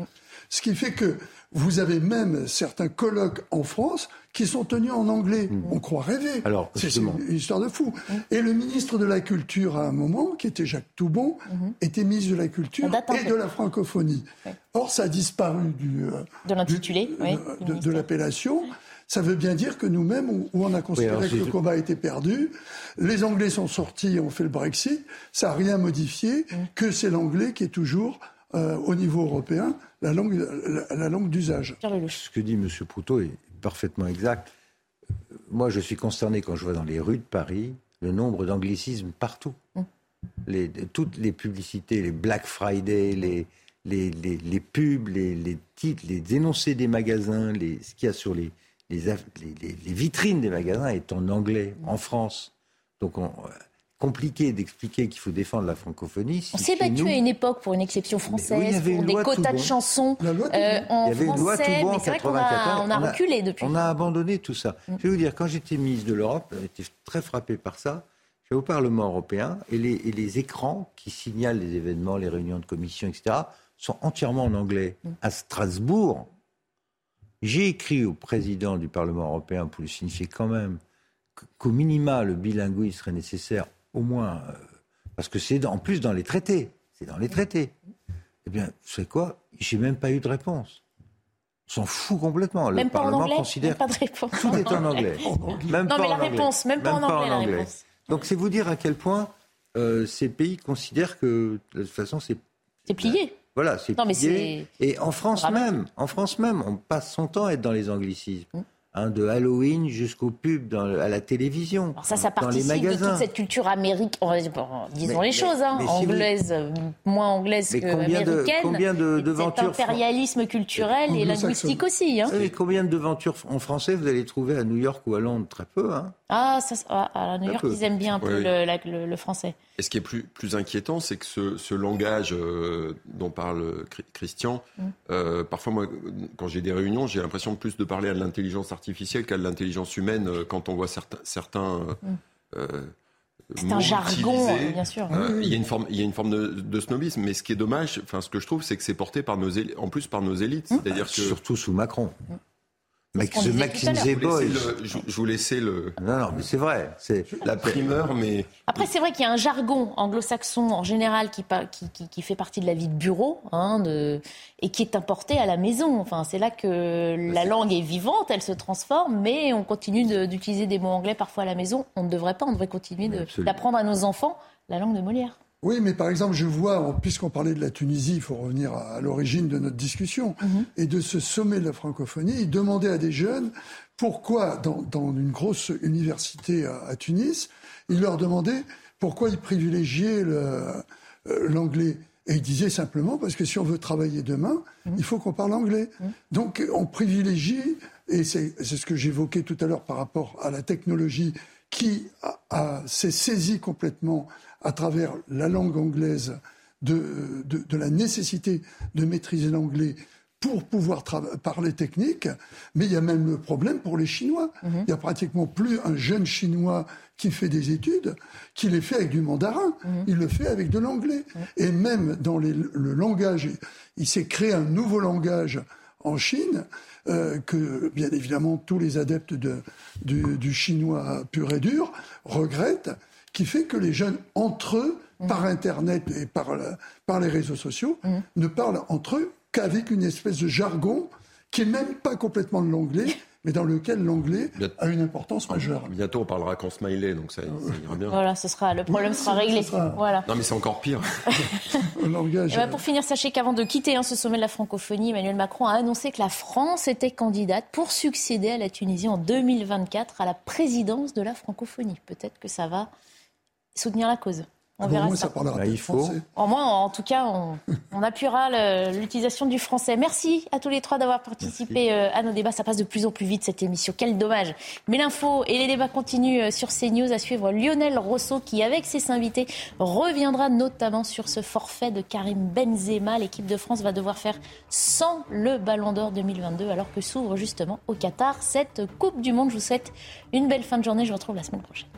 Ce qui fait que vous avez même certains colloques en France qui sont tenus en anglais. Mm. On croit rêver. Alors, c'est une histoire de fou. Mm. Et le ministre de la Culture, à un moment, qui était Jacques Toubon, mm-hmm. était ministre de la Culture et de la francophonie. Or, ça a disparu du, euh, de l'intitulé, de, l'appellation. Ça veut bien dire que nous-mêmes, où on a considéré que le combat était perdu, les Anglais sont sortis, ont fait le Brexit, ça n'a rien modifié, mm. que c'est l'anglais qui est toujours euh, au niveau européen la langue, la, langue d'usage. Ce que dit M. Proutot est parfaitement exact. Moi, je suis consterné quand je vois dans les rues de Paris le nombre d'anglicismes partout. Les, toutes les publicités, les Black Friday, les, les, les, pubs, les, titres, les énoncés des magasins, les, ce qu'il y a sur les, les, vitrines des magasins est en anglais, en France. Donc on, compliqué d'expliquer qu'il faut défendre la francophonie. on s'est battu à une époque pour une exception française, pour des quotas de chansons euh, en il y avait une loi tout bon mais c'est vrai qu'on a, on a, reculé depuis. On a abandonné tout ça. Mm. Je vais vous dire, quand j'étais ministre de l'Europe, j'étais très frappé par ça. Je vais au Parlement européen et les, et les, écrans qui signalent les événements, les réunions de commission, etc., sont entièrement en anglais. Mm. À Strasbourg, j'ai écrit au président du Parlement européen pour lui signifier quand même qu'au minima, le bilinguisme serait nécessaire au moins, euh, parce que c'est en plus dans les traités, c'est dans les traités. Eh bien, c'est quoi? J'ai même pas eu de réponse. On s'en fout complètement. Même le pas Parlement en anglais considère pas de réponse. tout est en anglais. Même non, mais la réponse, même pas, en, anglais, la réponse. Donc c'est vous dire à quel point euh, ces pays considèrent que de toute façon c'est c'est plié. Voilà, c'est plié. Et en France même, en France même, on passe son temps à être dans les anglicismes. Hum. Hein, de Halloween jusqu'au pub à la télévision. ça, ça participe dans les magasins. de toute cette culture américaine, disons les choses, hein, anglaise, moins anglaise que américaine. combien de devantures Cet impérialisme culturel et linguistique aussi. Hein. combien de devantures en français vous allez trouver à New York ou à Londres? Très peu. Hein. Ah, ça, ah, à New York, ils aiment bien un peu le, français. Et ce qui est plus, plus inquiétant, c'est que ce, ce langage euh, dont parle Christian, mm. euh, parfois, moi, quand j'ai des réunions, j'ai l'impression de plus de parler à l'intelligence artificielle qu'à l'intelligence humaine euh, quand on voit certains. certains mm. c'est un jargon, bien sûr. il, y a une forme, il y a une forme de, snobisme, mais ce qui est dommage, enfin, ce que je trouve, c'est que c'est porté par nos en plus par nos élites. Mm. C'est-à-dire que... Surtout sous Macron. Maxime Je, je, vous laissais le. Non, non, mais c'est vrai. C'est la primeur, mais. Après, c'est vrai qu'il y a un jargon anglo-saxon en général qui, qui, qui, fait partie de la vie de bureau hein, de, et qui est importé à la maison. Enfin, c'est là que la langue est vivante, elle se transforme, mais on continue d'utiliser des mots anglais parfois à la maison. On ne devrait pas, on devrait continuer d'apprendre à nos enfants la langue de Molière. Oui, mais par exemple, je vois, puisqu'on parlait de la Tunisie, il faut revenir à, l'origine de notre discussion, mhm. et de ce sommet de la francophonie, il demandait à des jeunes pourquoi, dans, une grosse université à, Tunis, il leur demandait pourquoi ils privilégiaient euh, l'anglais. Et il disait simplement parce que si on veut travailler demain, mhm. il faut qu'on parle anglais. Mhm. Donc on privilégie, et c'est ce que j'évoquais tout à l'heure par rapport à la technologie qui s'est saisie complètement à travers la langue anglaise de, de, la nécessité de maîtriser l'anglais pour pouvoir parler technique, mais il y a même le problème pour les Chinois. Mhm. Il y a pratiquement plus un jeune Chinois qui fait des études, qui les fait avec du mandarin, mhm. il le fait avec de l'anglais. Et même dans le langage, il s'est créé un nouveau langage en Chine, euh, que bien évidemment tous les adeptes de, du, chinois pur et dur regrettent, qui fait que les jeunes, entre eux, mhm. par Internet et par, par les réseaux sociaux, ne parlent entre eux qu'avec une espèce de jargon qui est même pas complètement de l'anglais, mais dans lequel l'anglais a une importance majeure. Bientôt, on parlera qu'en smiley, donc ça, ira bien. Voilà, ce sera, le problème sera réglé. Voilà. Non, mais c'est encore pire. le langage. Ben, pour finir, sachez qu'avant de quitter hein, ce sommet de la francophonie, Emmanuel Macron a annoncé que la France était candidate pour succéder à la Tunisie en 2024 à la présidence de la francophonie. Peut-être que ça va soutenir la cause. On ah verra ça. Bah, il faut. En moins, en tout cas, on, appuiera l'utilisation du français. Merci à tous les trois d'avoir participé euh, à nos débats. Ça passe de plus en plus vite cette émission. Quel dommage. Mais l'info et les débats continuent euh, sur CNews. À suivre Lionel Rousseau qui, avec ses invités, reviendra notamment sur ce forfait de Karim Benzema. L'équipe de France va devoir faire sans le Ballon d'Or 2022 alors que s'ouvre justement au Qatar cette Coupe du Monde. Je vous souhaite une belle fin de journée. Je vous retrouve la semaine prochaine.